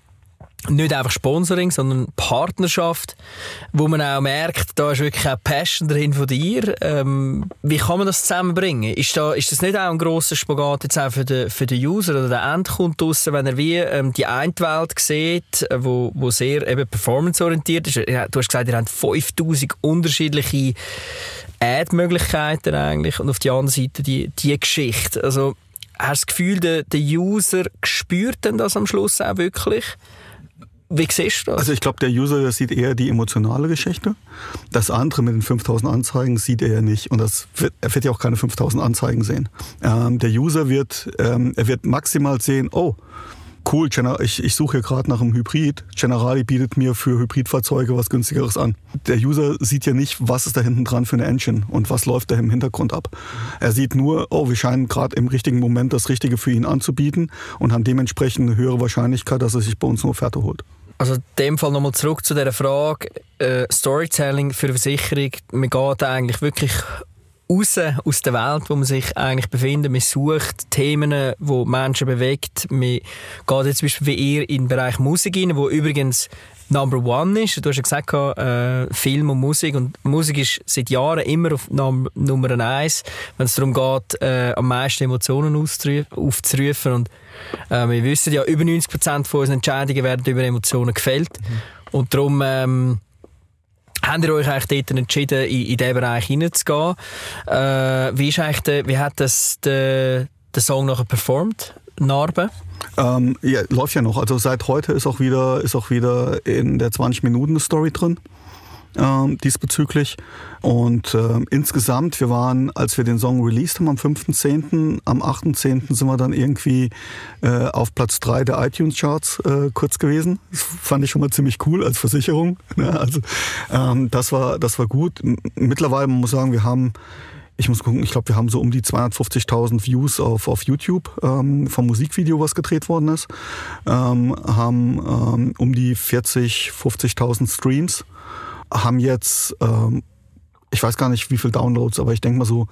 nicht einfach Sponsoring, sondern Partnerschaft, wo man auch merkt, da ist wirklich auch Passion drin von dir. Ähm, wie kann man das zusammenbringen? Ist, da, ist das nicht auch ein grosser Spagat jetzt auch für den, für den User oder den Endkunden draussen, wenn er wie ähm, die eine Welt sieht, wo, wo sehr eben performanceorientiert ist? Du hast gesagt, ihr habt 5000 unterschiedliche Ad-Möglichkeiten eigentlich und auf der anderen Seite die, die Geschichte. Also, hast du das Gefühl, der, der User spürt denn das am Schluss auch wirklich? Wie siehst du das? Also ich glaube, der User der sieht eher die emotionale Geschichte. Das andere mit den 5000 Anzeigen sieht er ja nicht. Und das wird, er wird ja auch keine 5000 Anzeigen sehen. Ähm, der User wird, ähm, er wird maximal sehen, oh, cool, ich, ich suche hier gerade nach einem Hybrid. Generali bietet mir für Hybridfahrzeuge was günstigeres an. Der User sieht ja nicht, was ist da hinten dran für eine Engine und was läuft da im Hintergrund ab. Er sieht nur, oh, wir scheinen gerade im richtigen Moment das Richtige für ihn anzubieten und haben dementsprechend eine höhere Wahrscheinlichkeit, dass er sich bei uns eine Offerte holt. Also in dem Fall nochmal zurück zu dieser Frage, äh, Storytelling für Versicherung, man geht eigentlich wirklich raus aus der Welt, wo man sich eigentlich befindet. Man sucht Themen, die Menschen bewegt. Man geht jetzt zum Beispiel wie ihr in den Bereich Musik rein, wo übrigens Number One ist. Du hast ja gesagt, äh, Film und Musik. Und Musik ist seit Jahren immer auf Num Nummer eins, wenn es darum geht, äh, am meisten Emotionen aufzurufen. Und äh, wir wissen ja, über 90 Prozent von unseren Entscheidungen werden über Emotionen gefällt. Mhm. Und darum ähm, habt ihr euch eigentlich dort entschieden, in, in diesen Bereich hineinzugehen. Äh, wie, ist eigentlich der, wie hat das der, der Song nachher performt? Narbe? Ähm, ja, läuft ja noch. Also seit heute ist auch wieder, ist auch wieder in der 20 Minuten Story drin ähm, diesbezüglich. Und äh, insgesamt, wir waren, als wir den Song released haben am 5.10., am 8.10. sind wir dann irgendwie äh, auf Platz 3 der iTunes-Charts äh, kurz gewesen. Das fand ich schon mal ziemlich cool als Versicherung. Ne? Also ähm, das, war, das war gut. Mittlerweile, man muss sagen, wir haben ich muss gucken, ich glaube, wir haben so um die 250.000 Views auf, auf YouTube ähm, vom Musikvideo, was gedreht worden ist. Ähm, haben ähm, um die 40, 50.000 Streams haben jetzt, ähm, ich weiß gar nicht wie viele Downloads, aber ich denke mal so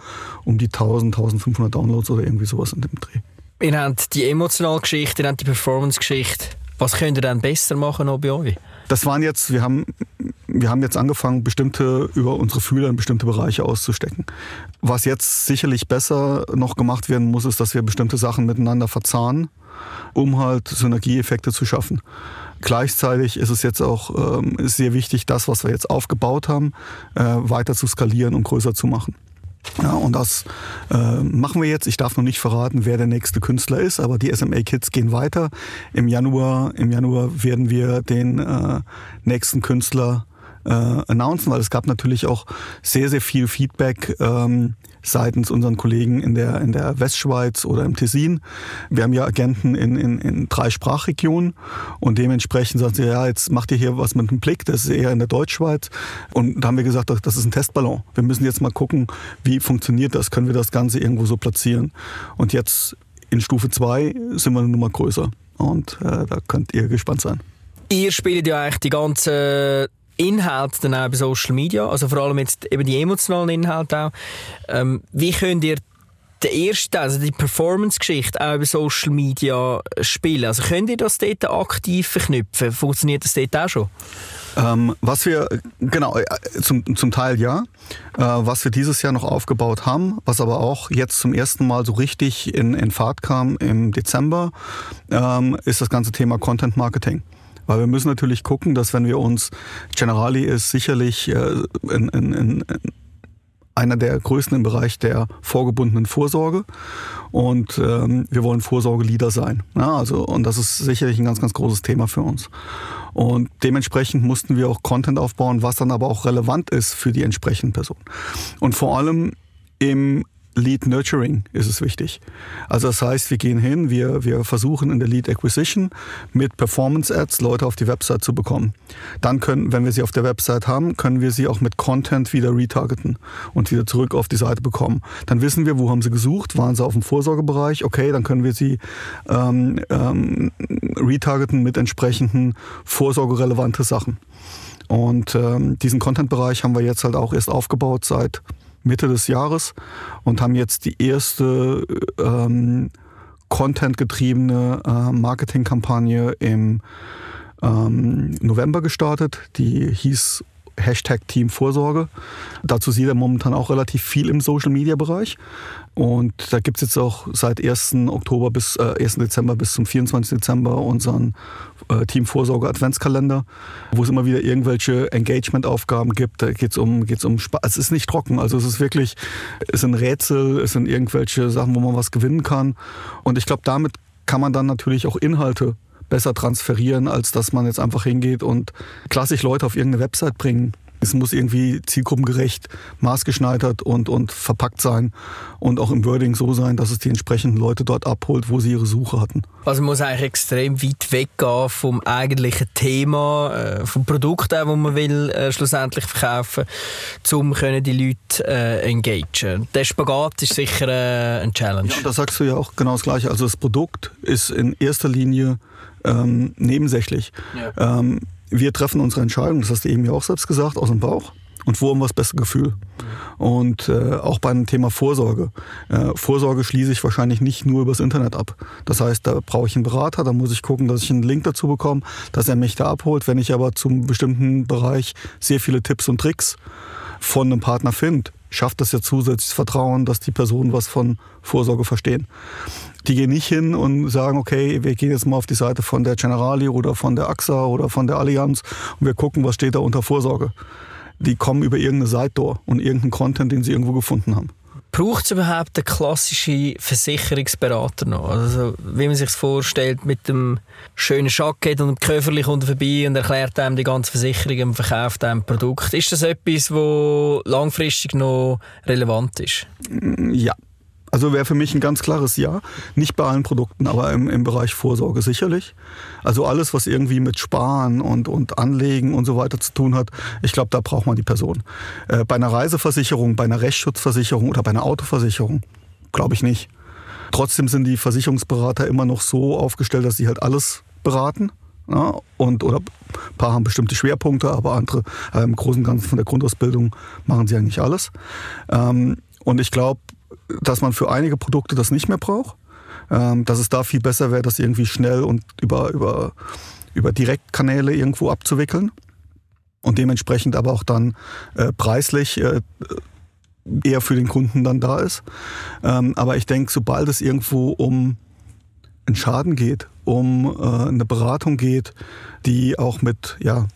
um die 1000, 1500 Downloads oder irgendwie sowas in dem Dreh. Ihr habt die emotionale Geschichte, ihr habt die Performance-Geschichte. Was könnt ihr dann besser machen noch bei euch? Das waren jetzt, wir haben, wir haben jetzt angefangen, bestimmte über unsere Fühler in bestimmte Bereiche auszustecken. Was jetzt sicherlich besser noch gemacht werden muss, ist, dass wir bestimmte Sachen miteinander verzahnen, um halt Synergieeffekte zu schaffen. Gleichzeitig ist es jetzt auch ähm, sehr wichtig, das, was wir jetzt aufgebaut haben, äh, weiter zu skalieren und größer zu machen. Ja, und das äh, machen wir jetzt. Ich darf noch nicht verraten, wer der nächste Künstler ist, aber die SMA Kids gehen weiter. Im Januar, im Januar werden wir den äh, nächsten Künstler äh, announcen, weil es gab natürlich auch sehr, sehr viel Feedback. Ähm, seitens unseren Kollegen in der, in der Westschweiz oder im Tessin. Wir haben ja Agenten in, in, in drei Sprachregionen und dementsprechend sagen sie, ja, jetzt macht ihr hier was mit dem Blick, das ist eher in der Deutschschweiz. Und da haben wir gesagt, das ist ein Testballon. Wir müssen jetzt mal gucken, wie funktioniert das, können wir das Ganze irgendwo so platzieren. Und jetzt in Stufe 2 sind wir eine Nummer größer und äh, da könnt ihr gespannt sein. Ihr spielt ja eigentlich die ganze Inhalte dann auch über Social Media, also vor allem jetzt eben die emotionalen Inhalte auch. Ähm, wie könnt ihr den ersten, also die Performance-Geschichte auch über Social Media spielen? Also könnt ihr das dort aktiv verknüpfen? Funktioniert das dort auch schon? Ähm, was wir, genau, äh, zum, zum Teil ja. Äh, was wir dieses Jahr noch aufgebaut haben, was aber auch jetzt zum ersten Mal so richtig in, in Fahrt kam im Dezember, ähm, ist das ganze Thema Content Marketing. Weil wir müssen natürlich gucken, dass wenn wir uns, Generali ist sicherlich äh, in, in, in, einer der größten im Bereich der vorgebundenen Vorsorge und ähm, wir wollen Vorsorgeleader sein. Ja, also, und das ist sicherlich ein ganz, ganz großes Thema für uns. Und dementsprechend mussten wir auch Content aufbauen, was dann aber auch relevant ist für die entsprechenden Personen. Und vor allem im Lead Nurturing ist es wichtig. Also das heißt, wir gehen hin, wir, wir versuchen in der Lead Acquisition mit Performance Ads Leute auf die Website zu bekommen. Dann können, wenn wir sie auf der Website haben, können wir sie auch mit Content wieder retargeten und wieder zurück auf die Seite bekommen. Dann wissen wir, wo haben sie gesucht, waren sie auf dem Vorsorgebereich, okay, dann können wir sie ähm, ähm, retargeten mit entsprechenden vorsorgerelevante Sachen. Und ähm, diesen Content-Bereich haben wir jetzt halt auch erst aufgebaut seit Mitte des Jahres und haben jetzt die erste ähm, Content-getriebene äh, Marketingkampagne im ähm, November gestartet. Die hieß Hashtag Team Vorsorge. Dazu sieht er momentan auch relativ viel im Social-Media-Bereich. Und da gibt es jetzt auch seit 1. Oktober bis äh, 1. Dezember bis zum 24. Dezember unseren äh, Team Vorsorge Adventskalender, wo es immer wieder irgendwelche Engagement-Aufgaben gibt. Da geht es um, geht's um Spaß. Es ist nicht trocken, also es ist wirklich, es sind Rätsel, es sind irgendwelche Sachen, wo man was gewinnen kann. Und ich glaube, damit kann man dann natürlich auch Inhalte besser transferieren, als dass man jetzt einfach hingeht und klassisch Leute auf irgendeine Website bringen Es muss irgendwie zielgruppengerecht, maßgeschneidert und, und verpackt sein und auch im Wording so sein, dass es die entsprechenden Leute dort abholt, wo sie ihre Suche hatten. Also man muss eigentlich extrem weit weggehen vom eigentlichen Thema, äh, vom Produkt, das man will äh, schlussendlich verkaufen, um können die Leute äh, engagieren. Der Spagat ist sicher äh, ein Challenge. Ja, da sagst du ja auch genau das Gleiche. Also das Produkt ist in erster Linie ähm, nebensächlich. Ja. Ähm, wir treffen unsere Entscheidung, das hast du eben ja auch selbst gesagt, aus dem Bauch und wo um das beste Gefühl. Und äh, auch beim Thema Vorsorge. Äh, Vorsorge schließe ich wahrscheinlich nicht nur übers Internet ab. Das heißt, da brauche ich einen Berater, da muss ich gucken, dass ich einen Link dazu bekomme, dass er mich da abholt. Wenn ich aber zum bestimmten Bereich sehr viele Tipps und Tricks von einem Partner finde, schafft das ja zusätzliches Vertrauen, dass die Personen was von Vorsorge verstehen. Die gehen nicht hin und sagen, okay, wir gehen jetzt mal auf die Seite von der Generali oder von der AXA oder von der Allianz und wir gucken, was steht da unter Vorsorge. Die kommen über irgendeine Seite und irgendeinen Content, den sie irgendwo gefunden haben. Braucht es überhaupt einen klassischen Versicherungsberater noch? Also, wie man sich vorstellt, mit dem schönen Jackett und dem Köfferli kommt er vorbei und erklärt einem die ganze Versicherung und verkauft einem Produkt. Ist das etwas, das langfristig noch relevant ist? Ja, also wäre für mich ein ganz klares Ja. Nicht bei allen Produkten, aber im, im Bereich Vorsorge sicherlich. Also alles, was irgendwie mit Sparen und, und Anlegen und so weiter zu tun hat, ich glaube, da braucht man die Person. Äh, bei einer Reiseversicherung, bei einer Rechtsschutzversicherung oder bei einer Autoversicherung, glaube ich nicht. Trotzdem sind die Versicherungsberater immer noch so aufgestellt, dass sie halt alles beraten. Ja, und, oder ein paar haben bestimmte Schwerpunkte, aber andere äh, im Großen und Ganzen von der Grundausbildung machen sie eigentlich alles. Ähm, und ich glaube, dass man für einige Produkte das nicht mehr braucht. Ähm, dass es da viel besser wäre, das irgendwie schnell und über, über, über Direktkanäle irgendwo abzuwickeln. Und dementsprechend aber auch dann äh, preislich äh, eher für den Kunden dann da ist. Ähm, aber ich denke, sobald es irgendwo um einen Schaden geht, um äh, eine Beratung geht, die auch mit ja,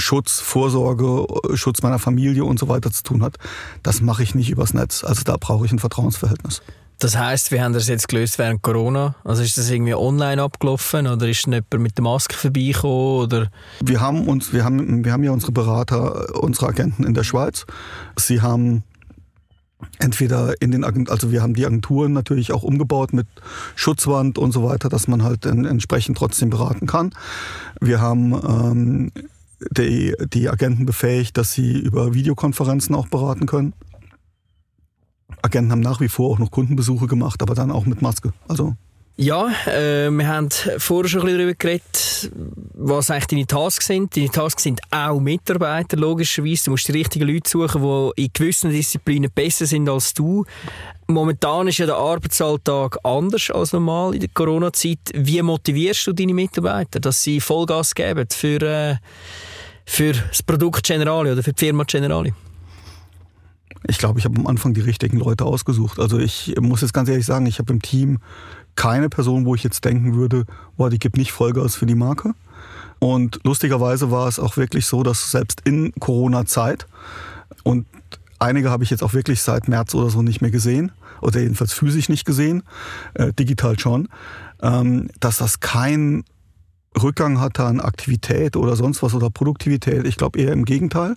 Schutz, Vorsorge, Schutz meiner Familie und so weiter zu tun hat. Das mache ich nicht übers Netz. Also da brauche ich ein Vertrauensverhältnis. Das heißt, wir haben das jetzt gelöst während Corona. Also ist das irgendwie online abgelaufen oder ist jemand mit der Maske vorbeigekommen? Oder? Wir haben uns, wir haben, wir haben ja unsere Berater, unsere Agenten in der Schweiz. Sie haben entweder in den Agent also wir haben die Agenturen natürlich auch umgebaut mit Schutzwand und so weiter, dass man halt entsprechend trotzdem beraten kann. Wir haben ähm, die, die Agenten befähigt, dass sie über Videokonferenzen auch beraten können. Agenten haben nach wie vor auch noch Kundenbesuche gemacht, aber dann auch mit Maske. Also ja, äh, wir haben vorher schon ein bisschen darüber geredet, was eigentlich deine Tasks sind. Deine Tasks sind auch Mitarbeiter, logischerweise. Du musst die richtigen Leute suchen, die in gewissen Disziplinen besser sind als du. Momentan ist ja der Arbeitsalltag anders als normal in der Corona-Zeit. Wie motivierst du deine Mitarbeiter, dass sie Vollgas geben für... Äh, für das Produkt Generali oder für die Firma Generali? Ich glaube, ich habe am Anfang die richtigen Leute ausgesucht. Also ich muss jetzt ganz ehrlich sagen, ich habe im Team keine Person, wo ich jetzt denken würde, boah, die gibt nicht Vollgas für die Marke. Und lustigerweise war es auch wirklich so, dass selbst in Corona-Zeit und einige habe ich jetzt auch wirklich seit März oder so nicht mehr gesehen oder jedenfalls physisch nicht gesehen, äh, digital schon, ähm, dass das kein Rückgang hatte an Aktivität oder sonst was oder Produktivität. Ich glaube eher im Gegenteil.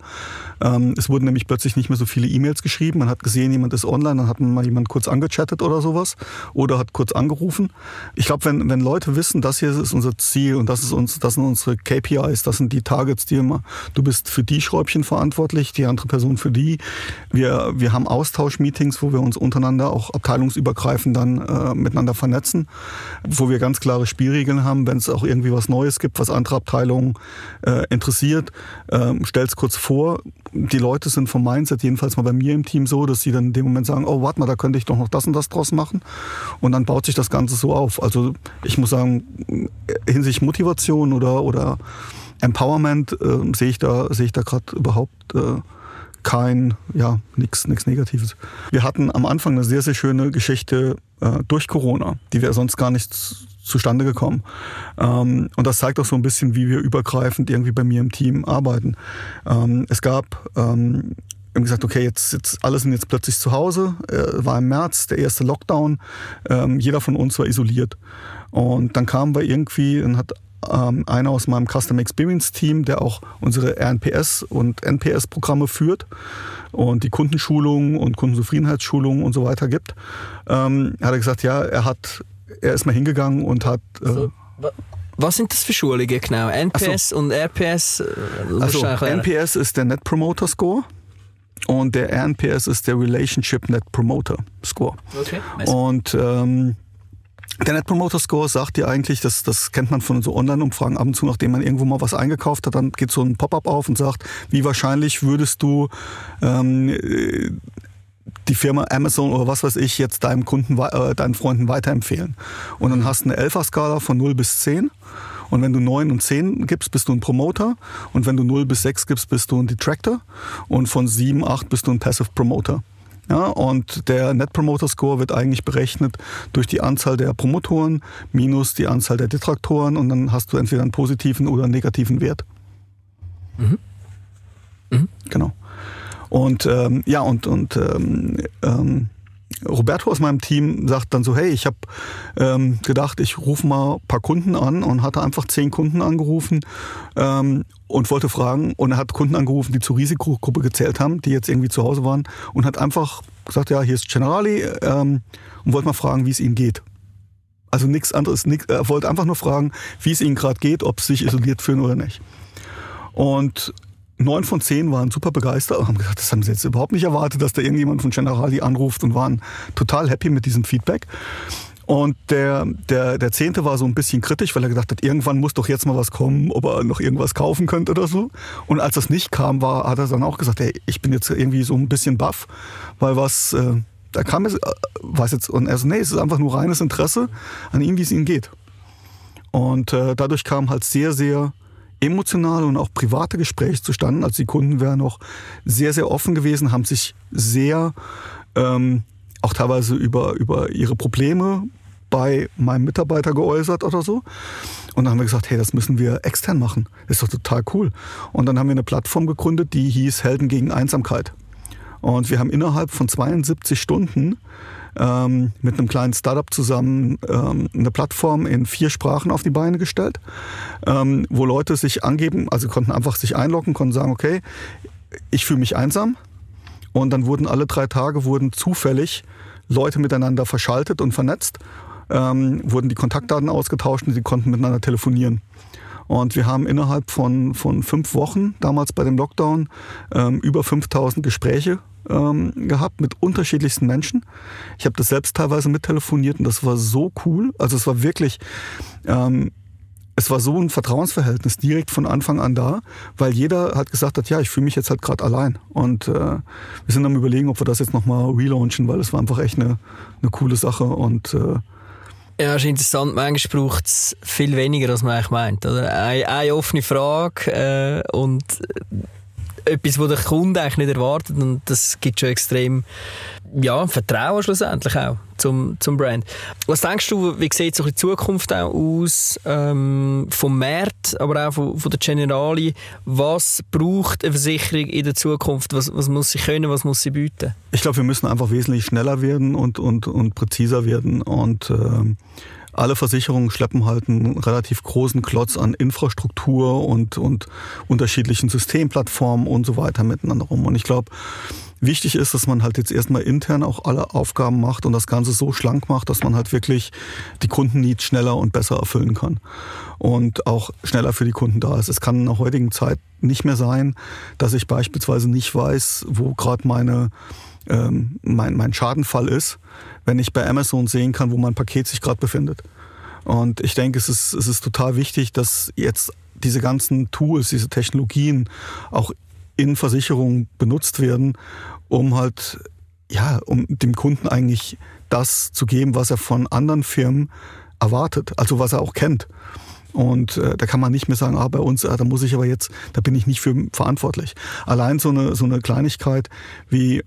Ähm, es wurden nämlich plötzlich nicht mehr so viele E-Mails geschrieben. Man hat gesehen, jemand ist online, dann hat man mal jemand kurz angechattet oder sowas oder hat kurz angerufen. Ich glaube, wenn, wenn Leute wissen, das hier ist unser Ziel und das ist uns, das sind unsere KPIs, das sind die Targets, die immer, du bist für die Schräubchen verantwortlich, die andere Person für die. Wir, wir haben Austauschmeetings, wo wir uns untereinander auch abteilungsübergreifend dann äh, miteinander vernetzen, wo wir ganz klare Spielregeln haben, wenn es auch irgendwie was was Neues gibt, was andere Abteilungen äh, interessiert, ähm, stell's kurz vor. Die Leute sind vom Mindset, jedenfalls mal bei mir im Team so, dass sie dann in dem Moment sagen, oh, warte mal, da könnte ich doch noch das und das draus machen. Und dann baut sich das Ganze so auf. Also ich muss sagen, hinsichtlich Motivation oder, oder Empowerment äh, sehe ich da, sehe da gerade überhaupt äh, kein, ja, nichts Negatives. Wir hatten am Anfang eine sehr, sehr schöne Geschichte äh, durch Corona, die wäre sonst gar nicht zustande gekommen. Ähm, und das zeigt auch so ein bisschen, wie wir übergreifend irgendwie bei mir im Team arbeiten. Ähm, es gab ähm, gesagt, okay, jetzt, jetzt alle sind jetzt plötzlich zu Hause. Äh, war im März der erste Lockdown. Ähm, jeder von uns war isoliert. Und dann kamen wir irgendwie, dann hat ähm, einer aus meinem Custom Experience Team, der auch unsere RNPS und NPS-Programme führt und die Kundenschulungen und Kundenzufriedenheitsschulungen und so weiter gibt, ähm, hat er gesagt, ja, er hat, er ist mal hingegangen und hat. Äh, so, was sind das für Schulungen genau? NPS so. und RPS? Äh, also NPS ist der Net Promoter Score. Und der RNPS ist der Relationship Net Promoter Score. Okay. Und ähm, der Net Promoter Score sagt dir eigentlich, das, das kennt man von so Online-Umfragen ab und zu, nachdem man irgendwo mal was eingekauft hat, dann geht so ein Pop-up auf und sagt, wie wahrscheinlich würdest du ähm, die Firma Amazon oder was weiß ich jetzt deinem Kunden, äh, deinen Freunden weiterempfehlen. Und dann hast du eine Elfer-Skala von 0 bis 10. Und wenn du 9 und 10 gibst, bist du ein Promoter. Und wenn du 0 bis 6 gibst, bist du ein Detractor. Und von 7, 8 bist du ein Passive Promoter. Ja, und der Net Promoter Score wird eigentlich berechnet durch die Anzahl der Promotoren minus die Anzahl der Detraktoren und dann hast du entweder einen positiven oder einen negativen Wert. Mhm. Mhm. Genau. Und ähm, ja, und, und ähm, ähm, Roberto aus meinem Team sagt dann so, hey, ich habe ähm, gedacht, ich rufe mal ein paar Kunden an und hatte einfach zehn Kunden angerufen ähm, und wollte fragen und er hat Kunden angerufen, die zur Risikogruppe gezählt haben, die jetzt irgendwie zu Hause waren und hat einfach gesagt, ja, hier ist Generali ähm, und wollte mal fragen, wie es ihnen geht. Also nichts anderes, nix, er wollte einfach nur fragen, wie es ihnen gerade geht, ob sie sich isoliert fühlen oder nicht. Und neun von zehn waren super begeistert und haben gesagt, das haben sie jetzt überhaupt nicht erwartet, dass da irgendjemand von Generali anruft und waren total happy mit diesem Feedback. Und der, der, der Zehnte war so ein bisschen kritisch, weil er gedacht hat, irgendwann muss doch jetzt mal was kommen, ob er noch irgendwas kaufen könnte oder so. Und als das nicht kam, war, hat er dann auch gesagt, hey, ich bin jetzt irgendwie so ein bisschen baff, weil was, äh, da kam es, äh, weiß jetzt, und er so, nee, es ist einfach nur reines Interesse an ihm, wie es ihm geht. Und äh, dadurch kam halt sehr, sehr emotionale und auch private Gespräche zustande. Also die Kunden wären noch sehr, sehr offen gewesen, haben sich sehr ähm, auch teilweise über, über ihre Probleme bei meinem Mitarbeiter geäußert oder so. Und dann haben wir gesagt, hey, das müssen wir extern machen. Ist doch total cool. Und dann haben wir eine Plattform gegründet, die hieß Helden gegen Einsamkeit. Und wir haben innerhalb von 72 Stunden ähm, mit einem kleinen Startup zusammen ähm, eine Plattform in vier Sprachen auf die Beine gestellt, ähm, wo Leute sich angeben, also konnten einfach sich einloggen, konnten sagen, okay, ich fühle mich einsam. Und dann wurden alle drei Tage wurden zufällig Leute miteinander verschaltet und vernetzt, ähm, wurden die Kontaktdaten ausgetauscht und sie konnten miteinander telefonieren. Und wir haben innerhalb von, von fünf Wochen, damals bei dem Lockdown, ähm, über 5000 Gespräche ähm, gehabt mit unterschiedlichsten Menschen. Ich habe das selbst teilweise mittelefoniert und das war so cool. Also es war wirklich, ähm, es war so ein Vertrauensverhältnis direkt von Anfang an da, weil jeder hat gesagt hat, ja, ich fühle mich jetzt halt gerade allein. Und äh, wir sind am überlegen, ob wir das jetzt nochmal relaunchen, weil es war einfach echt eine, eine coole Sache und äh, ja, ist interessant. Manchmal braucht es viel weniger, als man eigentlich meint. Oder? Eine, eine offene Frage äh, und etwas, was der Kunde eigentlich nicht erwartet. Und das gibt schon extrem ja, Vertrauen schlussendlich auch zum, zum Brand. Was denkst du, wie sieht so die Zukunft auch aus ähm, vom Markt, aber auch von, von der Generali? Was braucht eine Versicherung in der Zukunft? Was, was muss sie können, was muss sie bieten? Ich glaube, wir müssen einfach wesentlich schneller werden und, und, und präziser werden und ähm alle Versicherungen schleppen halt einen relativ großen Klotz an Infrastruktur und, und unterschiedlichen Systemplattformen und so weiter miteinander rum. Und ich glaube, wichtig ist, dass man halt jetzt erstmal intern auch alle Aufgaben macht und das Ganze so schlank macht, dass man halt wirklich die Kundenneeds schneller und besser erfüllen kann. Und auch schneller für die Kunden da ist. Es kann in der heutigen Zeit nicht mehr sein, dass ich beispielsweise nicht weiß, wo gerade meine ähm, mein, mein Schadenfall ist, wenn ich bei Amazon sehen kann, wo mein Paket sich gerade befindet. Und ich denke, es ist, es ist total wichtig, dass jetzt diese ganzen Tools, diese Technologien auch in Versicherungen benutzt werden, um halt, ja, um dem Kunden eigentlich das zu geben, was er von anderen Firmen erwartet, also was er auch kennt. Und äh, da kann man nicht mehr sagen, ah, bei uns, äh, da muss ich aber jetzt, da bin ich nicht für verantwortlich. Allein so eine, so eine Kleinigkeit wie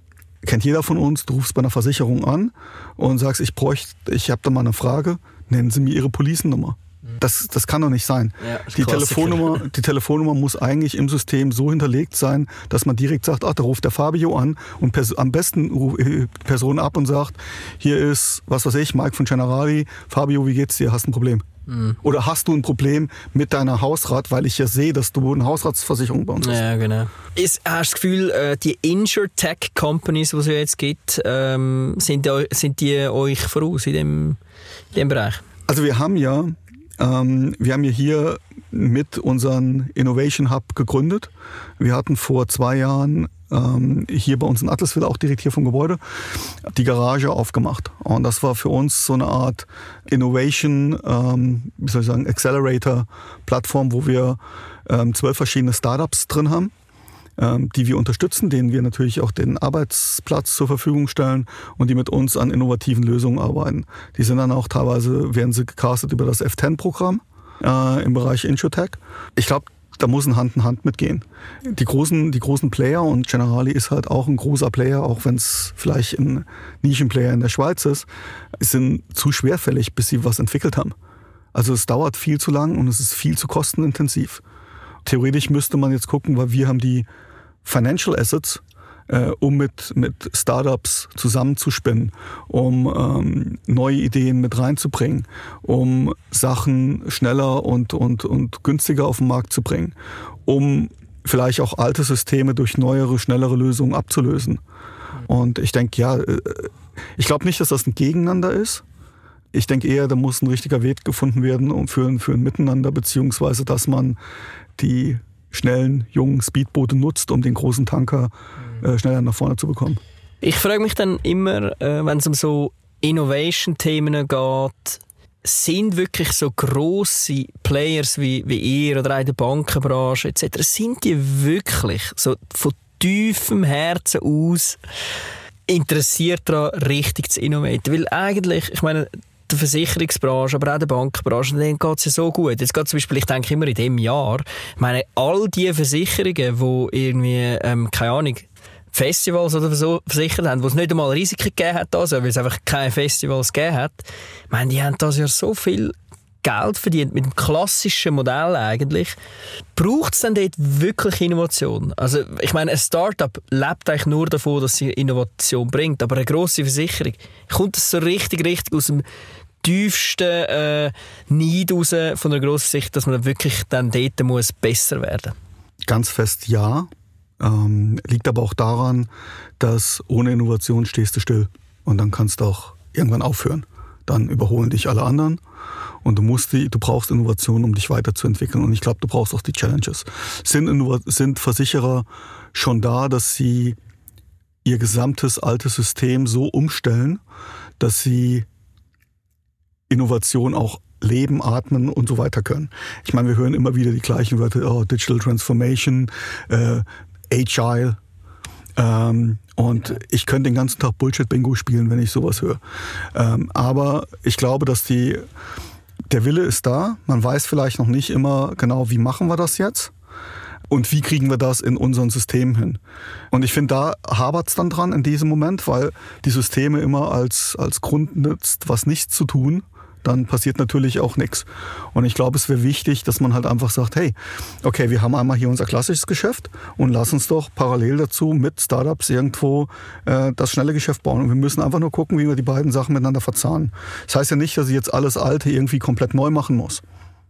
kennt jeder von uns, du rufst bei einer Versicherung an und sagst, ich bräuchte, ich habe da mal eine Frage, nennen Sie mir Ihre Police-Nummer. Das, das kann doch nicht sein. Ja, die. Telefonnummer, die Telefonnummer muss eigentlich im System so hinterlegt sein, dass man direkt sagt, ach, da ruft der Fabio an und pers am besten ruft die Person ab und sagt, hier ist, was weiß ich, Mike von Generali, Fabio, wie geht's dir, hast ein Problem? Mhm. Oder hast du ein Problem mit deiner Hausrat, weil ich ja sehe, dass du eine Hausratsversicherung bei uns hast? Ja, genau. Ist, hast du das Gefühl, äh, die Insure-Tech-Companies, die es jetzt gibt, ähm, sind, die- sind die euch voraus in dem, in dem Bereich? Also wir haben ja, ähm, wir haben ja hier mit unseren Innovation Hub gegründet. Wir hatten vor zwei Jahren ähm, hier bei uns in Atlasville, auch direkt hier vom Gebäude, die Garage aufgemacht. Und das war für uns so eine Art Innovation, ähm, wie soll ich sagen, Accelerator-Plattform, wo wir ähm, zwölf verschiedene Startups drin haben ähm, die wir unterstützen, denen wir natürlich auch den Arbeitsplatz zur Verfügung stellen und die mit uns an innovativen Lösungen arbeiten. Die sind dann auch teilweise, werden sie gecastet über das F10-Programm äh, im Bereich Insurtech. Ich glaube, da muss ein Hand in Hand mitgehen. Die großen, die großen Player und Generali ist halt auch ein großer Player, auch wenn es vielleicht ein Nischenplayer in der Schweiz ist, sind zu schwerfällig, bis sie was entwickelt haben. Also es dauert viel zu lang und es ist viel zu kostenintensiv. Theoretisch müsste man jetzt gucken, weil wir haben die Financial Assets, äh, um mit, mit Startups zusammenzuspinnen, um ähm, neue Ideen mit reinzubringen, um Sachen schneller und, und, und günstiger auf den Markt zu bringen, um vielleicht auch alte Systeme durch neuere, schnellere Lösungen abzulösen. Und ich denke, ja, äh, ich glaube nicht, dass das ein Gegeneinander ist. Ich denke eher, da muss ein richtiger Weg gefunden werden um für, für ein Miteinander, beziehungsweise dass man die schnellen, jungen Speedboote nutzt, um den großen Tanker äh, schneller nach vorne zu bekommen. Ich frage mich dann immer, äh, wenn es um so Innovation-Themen geht, sind wirklich so grosse Players wie, wie ihr oder auch in der Bankenbranche etc., sind die wirklich so von tiefem Herzen aus interessiert daran, richtig zu innovieren? Weil eigentlich, ich meine, der Versicherungsbranche, aber auch der Bankenbranche, denen geht es ja so gut. Jetzt geht zum Beispiel, ich denke immer in dem Jahr, ich meine, all die Versicherungen, die irgendwie, ähm, keine Ahnung, Festivals oder so versichert haben, wo es nicht einmal Risiken gegeben hat, also, weil es einfach keine Festivals gegeben hat. Ich meine, die haben das ja so viel Geld verdient mit dem klassischen Modell eigentlich. Braucht es denn dort wirklich Innovation? Also ich meine, ein Startup lebt eigentlich nur davon, dass sie Innovation bringt, aber eine grosse Versicherung, kommt es so richtig, richtig aus dem tiefsten äh, Neid raus von einer grossen Sicht, dass man wirklich dann dort muss besser werden Ganz fest ja. Ähm, liegt aber auch daran, dass ohne Innovation stehst du still. Und dann kannst du auch irgendwann aufhören. Dann überholen dich alle anderen. Und du musst die, du brauchst Innovation, um dich weiterzuentwickeln. Und ich glaube, du brauchst auch die Challenges. Sind, sind Versicherer schon da, dass sie ihr gesamtes altes System so umstellen, dass sie Innovation auch leben, atmen und so weiter können. Ich meine, wir hören immer wieder die gleichen Wörter, oh, Digital Transformation, äh, Agile. Ähm, und ich könnte den ganzen Tag Bullshit-Bingo spielen, wenn ich sowas höre. Ähm, aber ich glaube, dass die, der Wille ist da. Man weiß vielleicht noch nicht immer genau, wie machen wir das jetzt und wie kriegen wir das in unseren Systemen hin. Und ich finde, da hapert es dann dran in diesem Moment, weil die Systeme immer als, als Grund nützt, was nichts zu tun dann passiert natürlich auch nichts. Und ich glaube, es wäre wichtig, dass man halt einfach sagt, hey, okay, wir haben einmal hier unser klassisches Geschäft und lass uns doch parallel dazu mit Startups irgendwo äh, das schnelle Geschäft bauen. Und wir müssen einfach nur gucken, wie wir die beiden Sachen miteinander verzahnen. Das heißt ja nicht, dass ich jetzt alles Alte irgendwie komplett neu machen muss.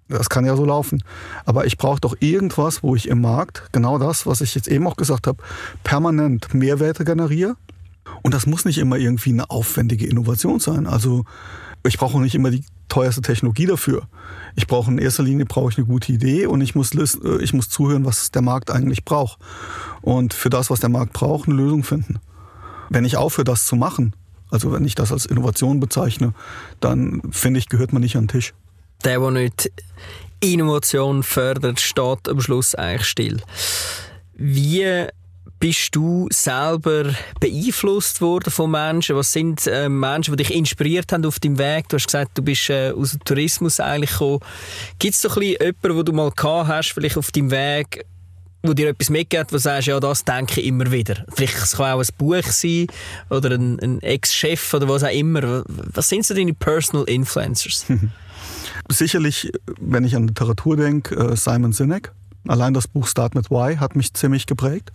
Das kann ja so laufen. Aber ich brauche doch irgendwas, wo ich im Markt genau das, was ich jetzt eben auch gesagt habe, permanent Mehrwerte generiere. Und das muss nicht immer irgendwie eine aufwendige Innovation sein. Also ich brauche auch nicht immer die teuerste Technologie dafür. Ich brauche in erster Linie brauche ich eine gute Idee und ich muss, äh, ich muss zuhören, was der Markt eigentlich braucht. Und für das, was der Markt braucht, eine Lösung finden. Wenn ich aufhöre, das zu machen, also wenn ich das als Innovation bezeichne, dann finde ich, gehört man nicht an den Tisch. Der, der nicht Innovation fördert, steht am Schluss eigentlich still. Wie bist du selber beeinflusst worden von Menschen? Was sind äh, Menschen, die dich inspiriert haben auf deinem Weg? Du hast gesagt, du bist äh, aus dem Tourismus eigentlich gekommen. Gibt es so ein bisschen jemanden, wo du mal gehabt hast, vielleicht auf deinem Weg, wo dir etwas mitgeht, wo du sagst, ja, das denke ich immer wieder. Vielleicht es kann auch ein Buch sein oder ein, ein Ex-Chef oder was auch immer. Was sind so deine Personal Influencers? Sicherlich, wenn ich an Literatur denke, äh, Simon Sinek. Allein das Buch Start with Why hat mich ziemlich geprägt.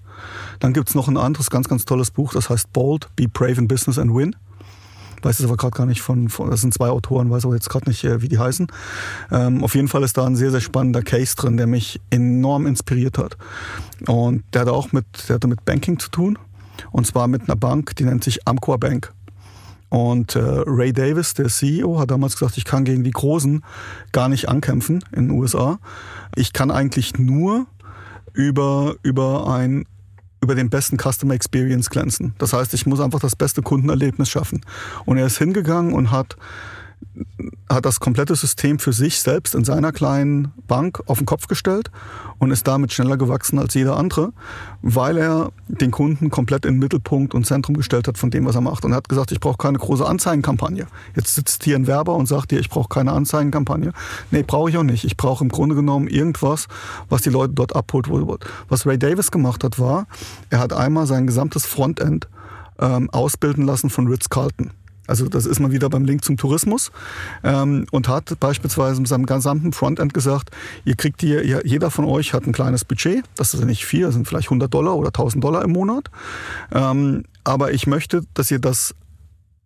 Dann gibt es noch ein anderes ganz, ganz tolles Buch, das heißt Bold, Be Brave in Business and Win weiß es aber gerade gar nicht von, von, das sind zwei Autoren, weiß aber jetzt gerade nicht, äh, wie die heißen. Ähm, auf jeden Fall ist da ein sehr, sehr spannender Case drin, der mich enorm inspiriert hat. Und der hatte auch mit, der hatte mit Banking zu tun. Und zwar mit einer Bank, die nennt sich Amqua Bank. Und äh, Ray Davis, der CEO, hat damals gesagt, ich kann gegen die Großen gar nicht ankämpfen in den USA. Ich kann eigentlich nur über, über ein über den besten Customer Experience glänzen. Das heißt, ich muss einfach das beste Kundenerlebnis schaffen. Und er ist hingegangen und hat hat das komplette System für sich selbst in seiner kleinen Bank auf den Kopf gestellt und ist damit schneller gewachsen als jeder andere, weil er den Kunden komplett in Mittelpunkt und Zentrum gestellt hat von dem, was er macht. Und er hat gesagt, ich brauche keine große Anzeigenkampagne. Jetzt sitzt hier ein Werber und sagt dir, ich brauche keine Anzeigenkampagne. Nee, brauche ich auch nicht. Ich brauche im Grunde genommen irgendwas, was die Leute dort abholt. Was Ray Davis gemacht hat, war, er hat einmal sein gesamtes Frontend ähm, ausbilden lassen von Ritz-Carlton. Also das ist mal wieder beim Link zum Tourismus ähm, und hat beispielsweise mit seinem gesamten Frontend gesagt, ihr kriegt hier, jeder von euch hat ein kleines Budget, das sind nicht viel, das sind vielleicht 100 Dollar oder 1000 Dollar im Monat, ähm, aber ich möchte, dass ihr das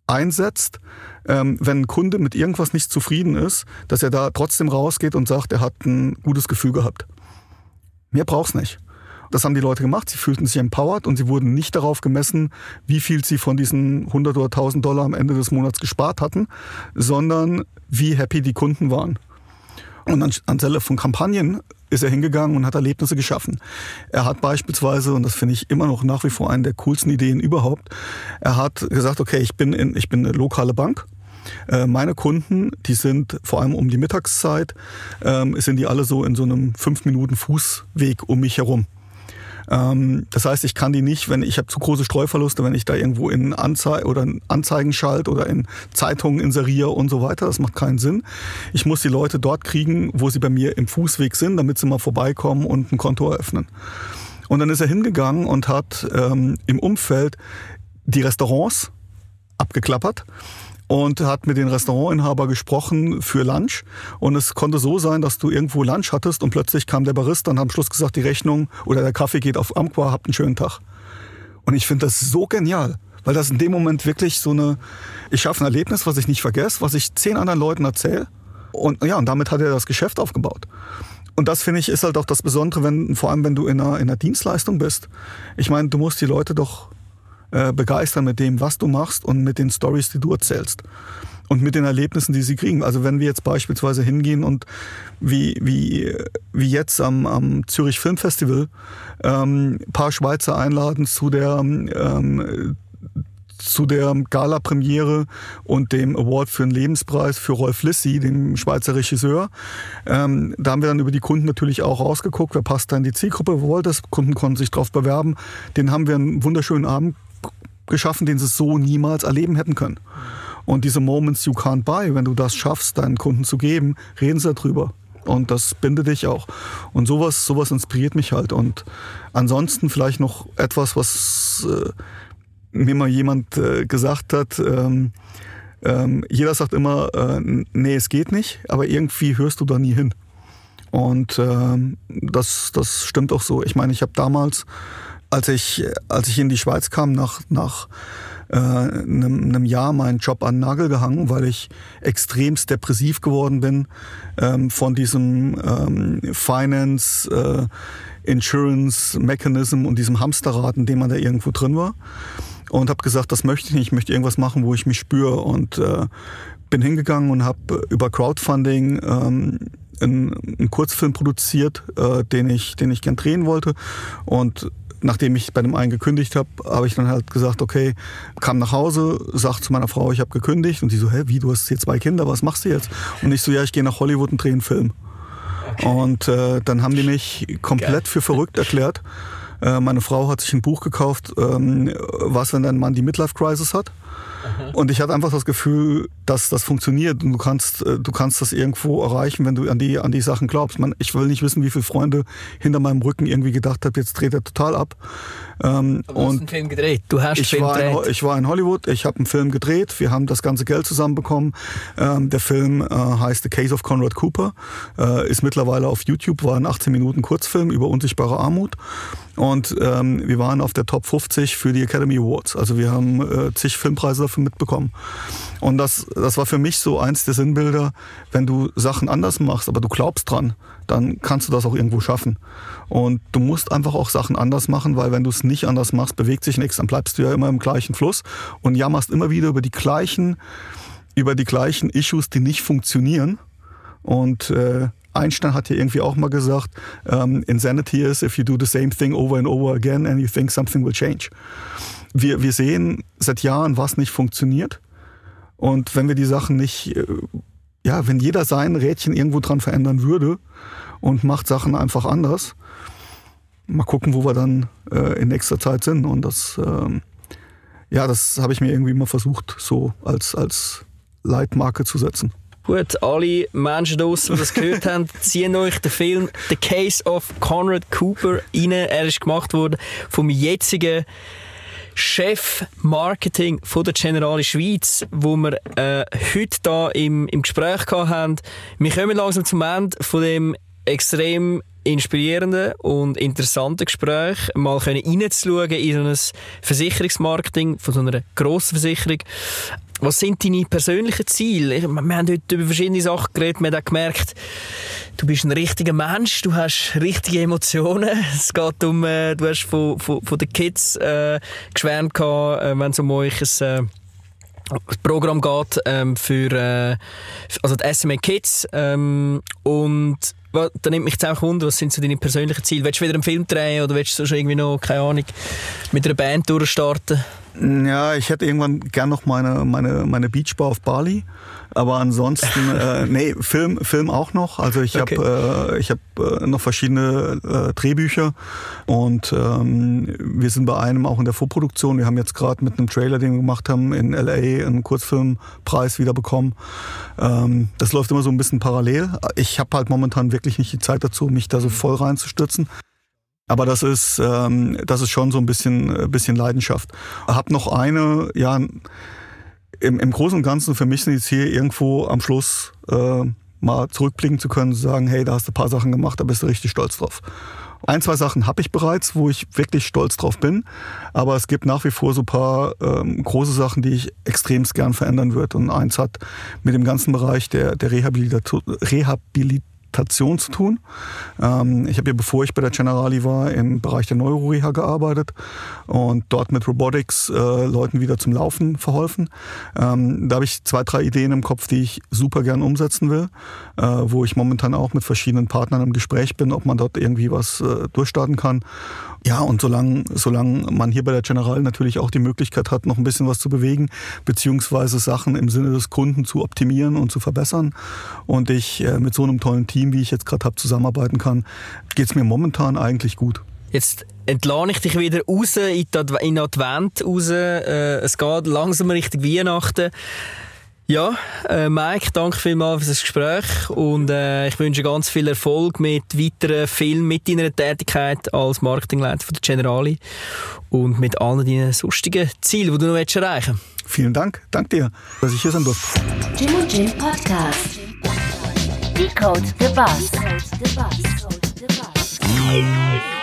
einsetzt, ähm, wenn ein Kunde mit irgendwas nicht zufrieden ist, dass er da trotzdem rausgeht und sagt, er hat ein gutes Gefühl gehabt. Mehr braucht's nicht. Das haben die Leute gemacht. Sie fühlten sich empowered und sie wurden nicht darauf gemessen, wie viel sie von diesen 100 oder 1000 Dollar am Ende des Monats gespart hatten, sondern wie happy die Kunden waren. Und anstelle von Kampagnen ist er hingegangen und hat Erlebnisse geschaffen. Er hat beispielsweise, und das finde ich immer noch nach wie vor eine der coolsten Ideen überhaupt, er hat gesagt, okay, ich bin, in, ich bin eine lokale Bank. Äh, meine Kunden, die sind vor allem um die Mittagszeit, ähm, sind die alle so in so einem fünf Minuten Fußweg um mich herum. Ähm, das heißt, ich kann die nicht, wenn ich habe zu große Streuverluste, wenn ich da irgendwo in Anzei oder in Anzeigen schalt oder in Zeitungen inseriere und so weiter. Das macht keinen Sinn. Ich muss die Leute dort kriegen, wo sie bei mir im Fußweg sind, damit sie mal vorbeikommen und ein Konto eröffnen. Und dann ist er hingegangen und hat ähm, im Umfeld die Restaurants abgeklappert und hat mit den Restaurantinhaber gesprochen für Lunch. Und es konnte so sein, dass du irgendwo Lunch hattest und plötzlich kam der Barista und hat am Schluss gesagt, die Rechnung oder der Kaffee geht auf Amqua, habt einen schönen Tag. Und ich finde das so genial, weil das in dem Moment wirklich so eine, ich schaffe ein Erlebnis, was ich nicht vergesse, was ich zehn anderen Leuten erzähle. Und ja, und damit hat er das Geschäft aufgebaut. Und das finde ich ist halt auch das Besondere, wenn, vor allem wenn du in einer, in einer Dienstleistung bist. Ich meine, du musst die Leute doch äh, begeistern mit dem, was du machst und mit den Stories, die du erzählst. Und mit den Erlebnissen, die sie kriegen. Also wenn wir jetzt beispielsweise hingehen und wie, wie, wie jetzt am, am Zürich Filmfestival ähm, paar Schweizer einladen zu der ähm, zu der Gala-Premiere und dem Award für den Lebenspreis für Rolf Lissi, dem Schweizer Regisseur. Ähm, da haben wir dann über die Kunden natürlich auch rausgeguckt, wer passt da in die Zielgruppe, wo wollte es. Kunden konnten sich drauf bewerben. Den haben wir einen wunderschönen Abend geschaffen, den sie so niemals erleben hätten können. Und diese Moments you can't buy, wenn du das schaffst, deinen Kunden zu geben, reden sie darüber. Und das bindet dich auch. Und sowas, sowas inspiriert mich halt. Und ansonsten vielleicht noch etwas, was äh, mir mal jemand äh, gesagt hat. Ähm, ähm, jeder sagt immer, äh, nee, es geht nicht, aber irgendwie hörst du da nie hin. Und ähm, das, das stimmt auch so. Ich meine, ich habe damals als ich, als ich in die Schweiz kam, nach, nach äh, einem, einem Jahr meinen Job an den Nagel gehangen, weil ich extremst depressiv geworden bin ähm, von diesem ähm, Finance, äh, Insurance Mechanism und diesem Hamsterrad, in dem man da irgendwo drin war. Und habe gesagt, das möchte ich nicht, ich möchte irgendwas machen, wo ich mich spüre. Und äh, bin hingegangen und habe über Crowdfunding ähm, einen, einen Kurzfilm produziert, äh, den ich, den ich gern drehen wollte. Und nachdem ich bei dem einen gekündigt habe, habe ich dann halt gesagt, okay, kam nach Hause, sag zu meiner Frau, ich habe gekündigt und die so, hä, wie, du hast hier zwei Kinder, was machst du jetzt? Und ich so, ja, ich gehe nach Hollywood und drehe einen Film. Okay. Und äh, dann haben die mich komplett Geil. für verrückt erklärt. Äh, meine Frau hat sich ein Buch gekauft, ähm, was, wenn dein Mann die Midlife-Crisis hat. Und ich hatte einfach das Gefühl, dass das funktioniert und du kannst, äh, du kannst das irgendwo erreichen, wenn du an die, an die Sachen glaubst. Man, ich will nicht wissen, wie viele Freunde hinter meinem Rücken irgendwie gedacht haben, jetzt dreht er total ab. Ähm, du hast einen Film gedreht. Du hast ich Film war gedreht. In, ich war in Hollywood, ich habe einen Film gedreht, wir haben das ganze Geld zusammenbekommen. Ähm, der Film äh, heißt The Case of Conrad Cooper, äh, ist mittlerweile auf YouTube, war ein 18 Minuten Kurzfilm über unsichtbare Armut. Und ähm, wir waren auf der Top 50 für die Academy Awards. Also wir haben äh, zig Filmpreise dafür mitbekommen. Und das, das war für mich so eins der Sinnbilder, wenn du Sachen anders machst, aber du glaubst dran, dann kannst du das auch irgendwo schaffen. Und du musst einfach auch Sachen anders machen, weil wenn du es nicht anders machst, bewegt sich nichts. Dann bleibst du ja immer im gleichen Fluss und jammerst immer wieder über die gleichen, über die gleichen Issues, die nicht funktionieren. Und äh, Einstein hat hier irgendwie auch mal gesagt, um, Insanity is if you do the same thing over and over again and you think something will change. Wir, wir sehen seit Jahren, was nicht funktioniert. Und wenn wir die Sachen nicht, äh, ja, wenn jeder sein Rädchen irgendwo dran verändern würde und macht Sachen einfach anders, mal gucken, wo wir dann äh, in nächster Zeit sind. Und das, ähm, ja, das habe ich mir irgendwie mal versucht, so als, als Leitmarke zu setzen. Gut, alle Menschen draussen, die das gehört haben, ziehen euch den Film The Case of Conrad Cooper rein. Er ist gemacht worden vom jetzigen Chef Marketing von der Generali Schweiz, wo wir äh, heute da im, im Gespräch haben. Wir kommen langsam zum Ende von dem extrem inspirierenden und interessanten Gespräch, mal reinzuschauen in so ein Versicherungsmarketing von so einer grossen Versicherung. Was sind deine persönlichen Ziele? Wir haben heute über verschiedene Sachen geredet. Wir haben auch gemerkt, du bist ein richtiger Mensch, du hast richtige Emotionen. Es geht um, äh, du hast von, von, von den Kids äh, geschwärmt, gehabt, äh, wenn es um euch ein äh, Programm geht ähm, für äh, also die SMA Kids ähm, und da nimmt mich auch Wunder, was sind so deine persönlichen Ziele? Willst du wieder einen Film drehen oder willst du schon irgendwie noch, keine Ahnung, mit einer Band durchstarten? Ja, ich hätte irgendwann gern noch meine, meine, meine Beachbar auf Bali. Aber ansonsten, äh, nee, Film, Film auch noch. Also ich okay. habe äh, ich hab, äh, noch verschiedene äh, Drehbücher und ähm, wir sind bei einem auch in der Vorproduktion. Wir haben jetzt gerade mit einem Trailer, den wir gemacht haben, in LA einen Kurzfilmpreis wieder bekommen. Ähm, das läuft immer so ein bisschen parallel. Ich habe halt momentan wirklich nicht die Zeit dazu, mich da so voll reinzustürzen. Aber das ist, ähm, das ist schon so ein bisschen, äh, bisschen Leidenschaft. Hab noch eine, ja, im, im Großen und Ganzen für mich sind jetzt hier irgendwo am Schluss äh, mal zurückblicken zu können, zu sagen, hey, da hast du ein paar Sachen gemacht, da bist du richtig stolz drauf. Ein, zwei Sachen habe ich bereits, wo ich wirklich stolz drauf bin. Aber es gibt nach wie vor so ein paar ähm, große Sachen, die ich extremst gern verändern würde. Und eins hat mit dem ganzen Bereich der, der Rehabilitation, Rehabilitation Rehabilitation zu tun. Ähm, ich habe ja, bevor ich bei der Generali war, im Bereich der Neuroreha gearbeitet und dort mit Robotics äh, Leuten wieder zum Laufen verholfen. Ähm, da habe ich zwei, drei Ideen im Kopf, die ich super gern umsetzen will, äh, wo ich momentan auch mit verschiedenen Partnern im Gespräch bin, ob man dort irgendwie was äh, durchstarten kann. Ja, und solange, solange man hier bei der General natürlich auch die Möglichkeit hat, noch ein bisschen was zu bewegen, beziehungsweise Sachen im Sinne des Kunden zu optimieren und zu verbessern und ich äh, mit so einem tollen Team, wie ich jetzt gerade habe, zusammenarbeiten kann, geht es mir momentan eigentlich gut. Jetzt entlade ich dich wieder raus in Advent raus. Äh, es geht langsam Richtung Weihnachten. Ja, äh, Mike, danke vielmals für das Gespräch und äh, ich wünsche ganz viel Erfolg mit weiteren Filmen, mit deiner Tätigkeit als Marketingleiter von der Generali und mit allen deinen sonstigen Zielen, die du noch erreichen willst. Vielen Dank, danke dir, dass ich hier sein durfte. Jim und Jim Podcast. Decode the Bus. Decode the Bus. Decode the Bus.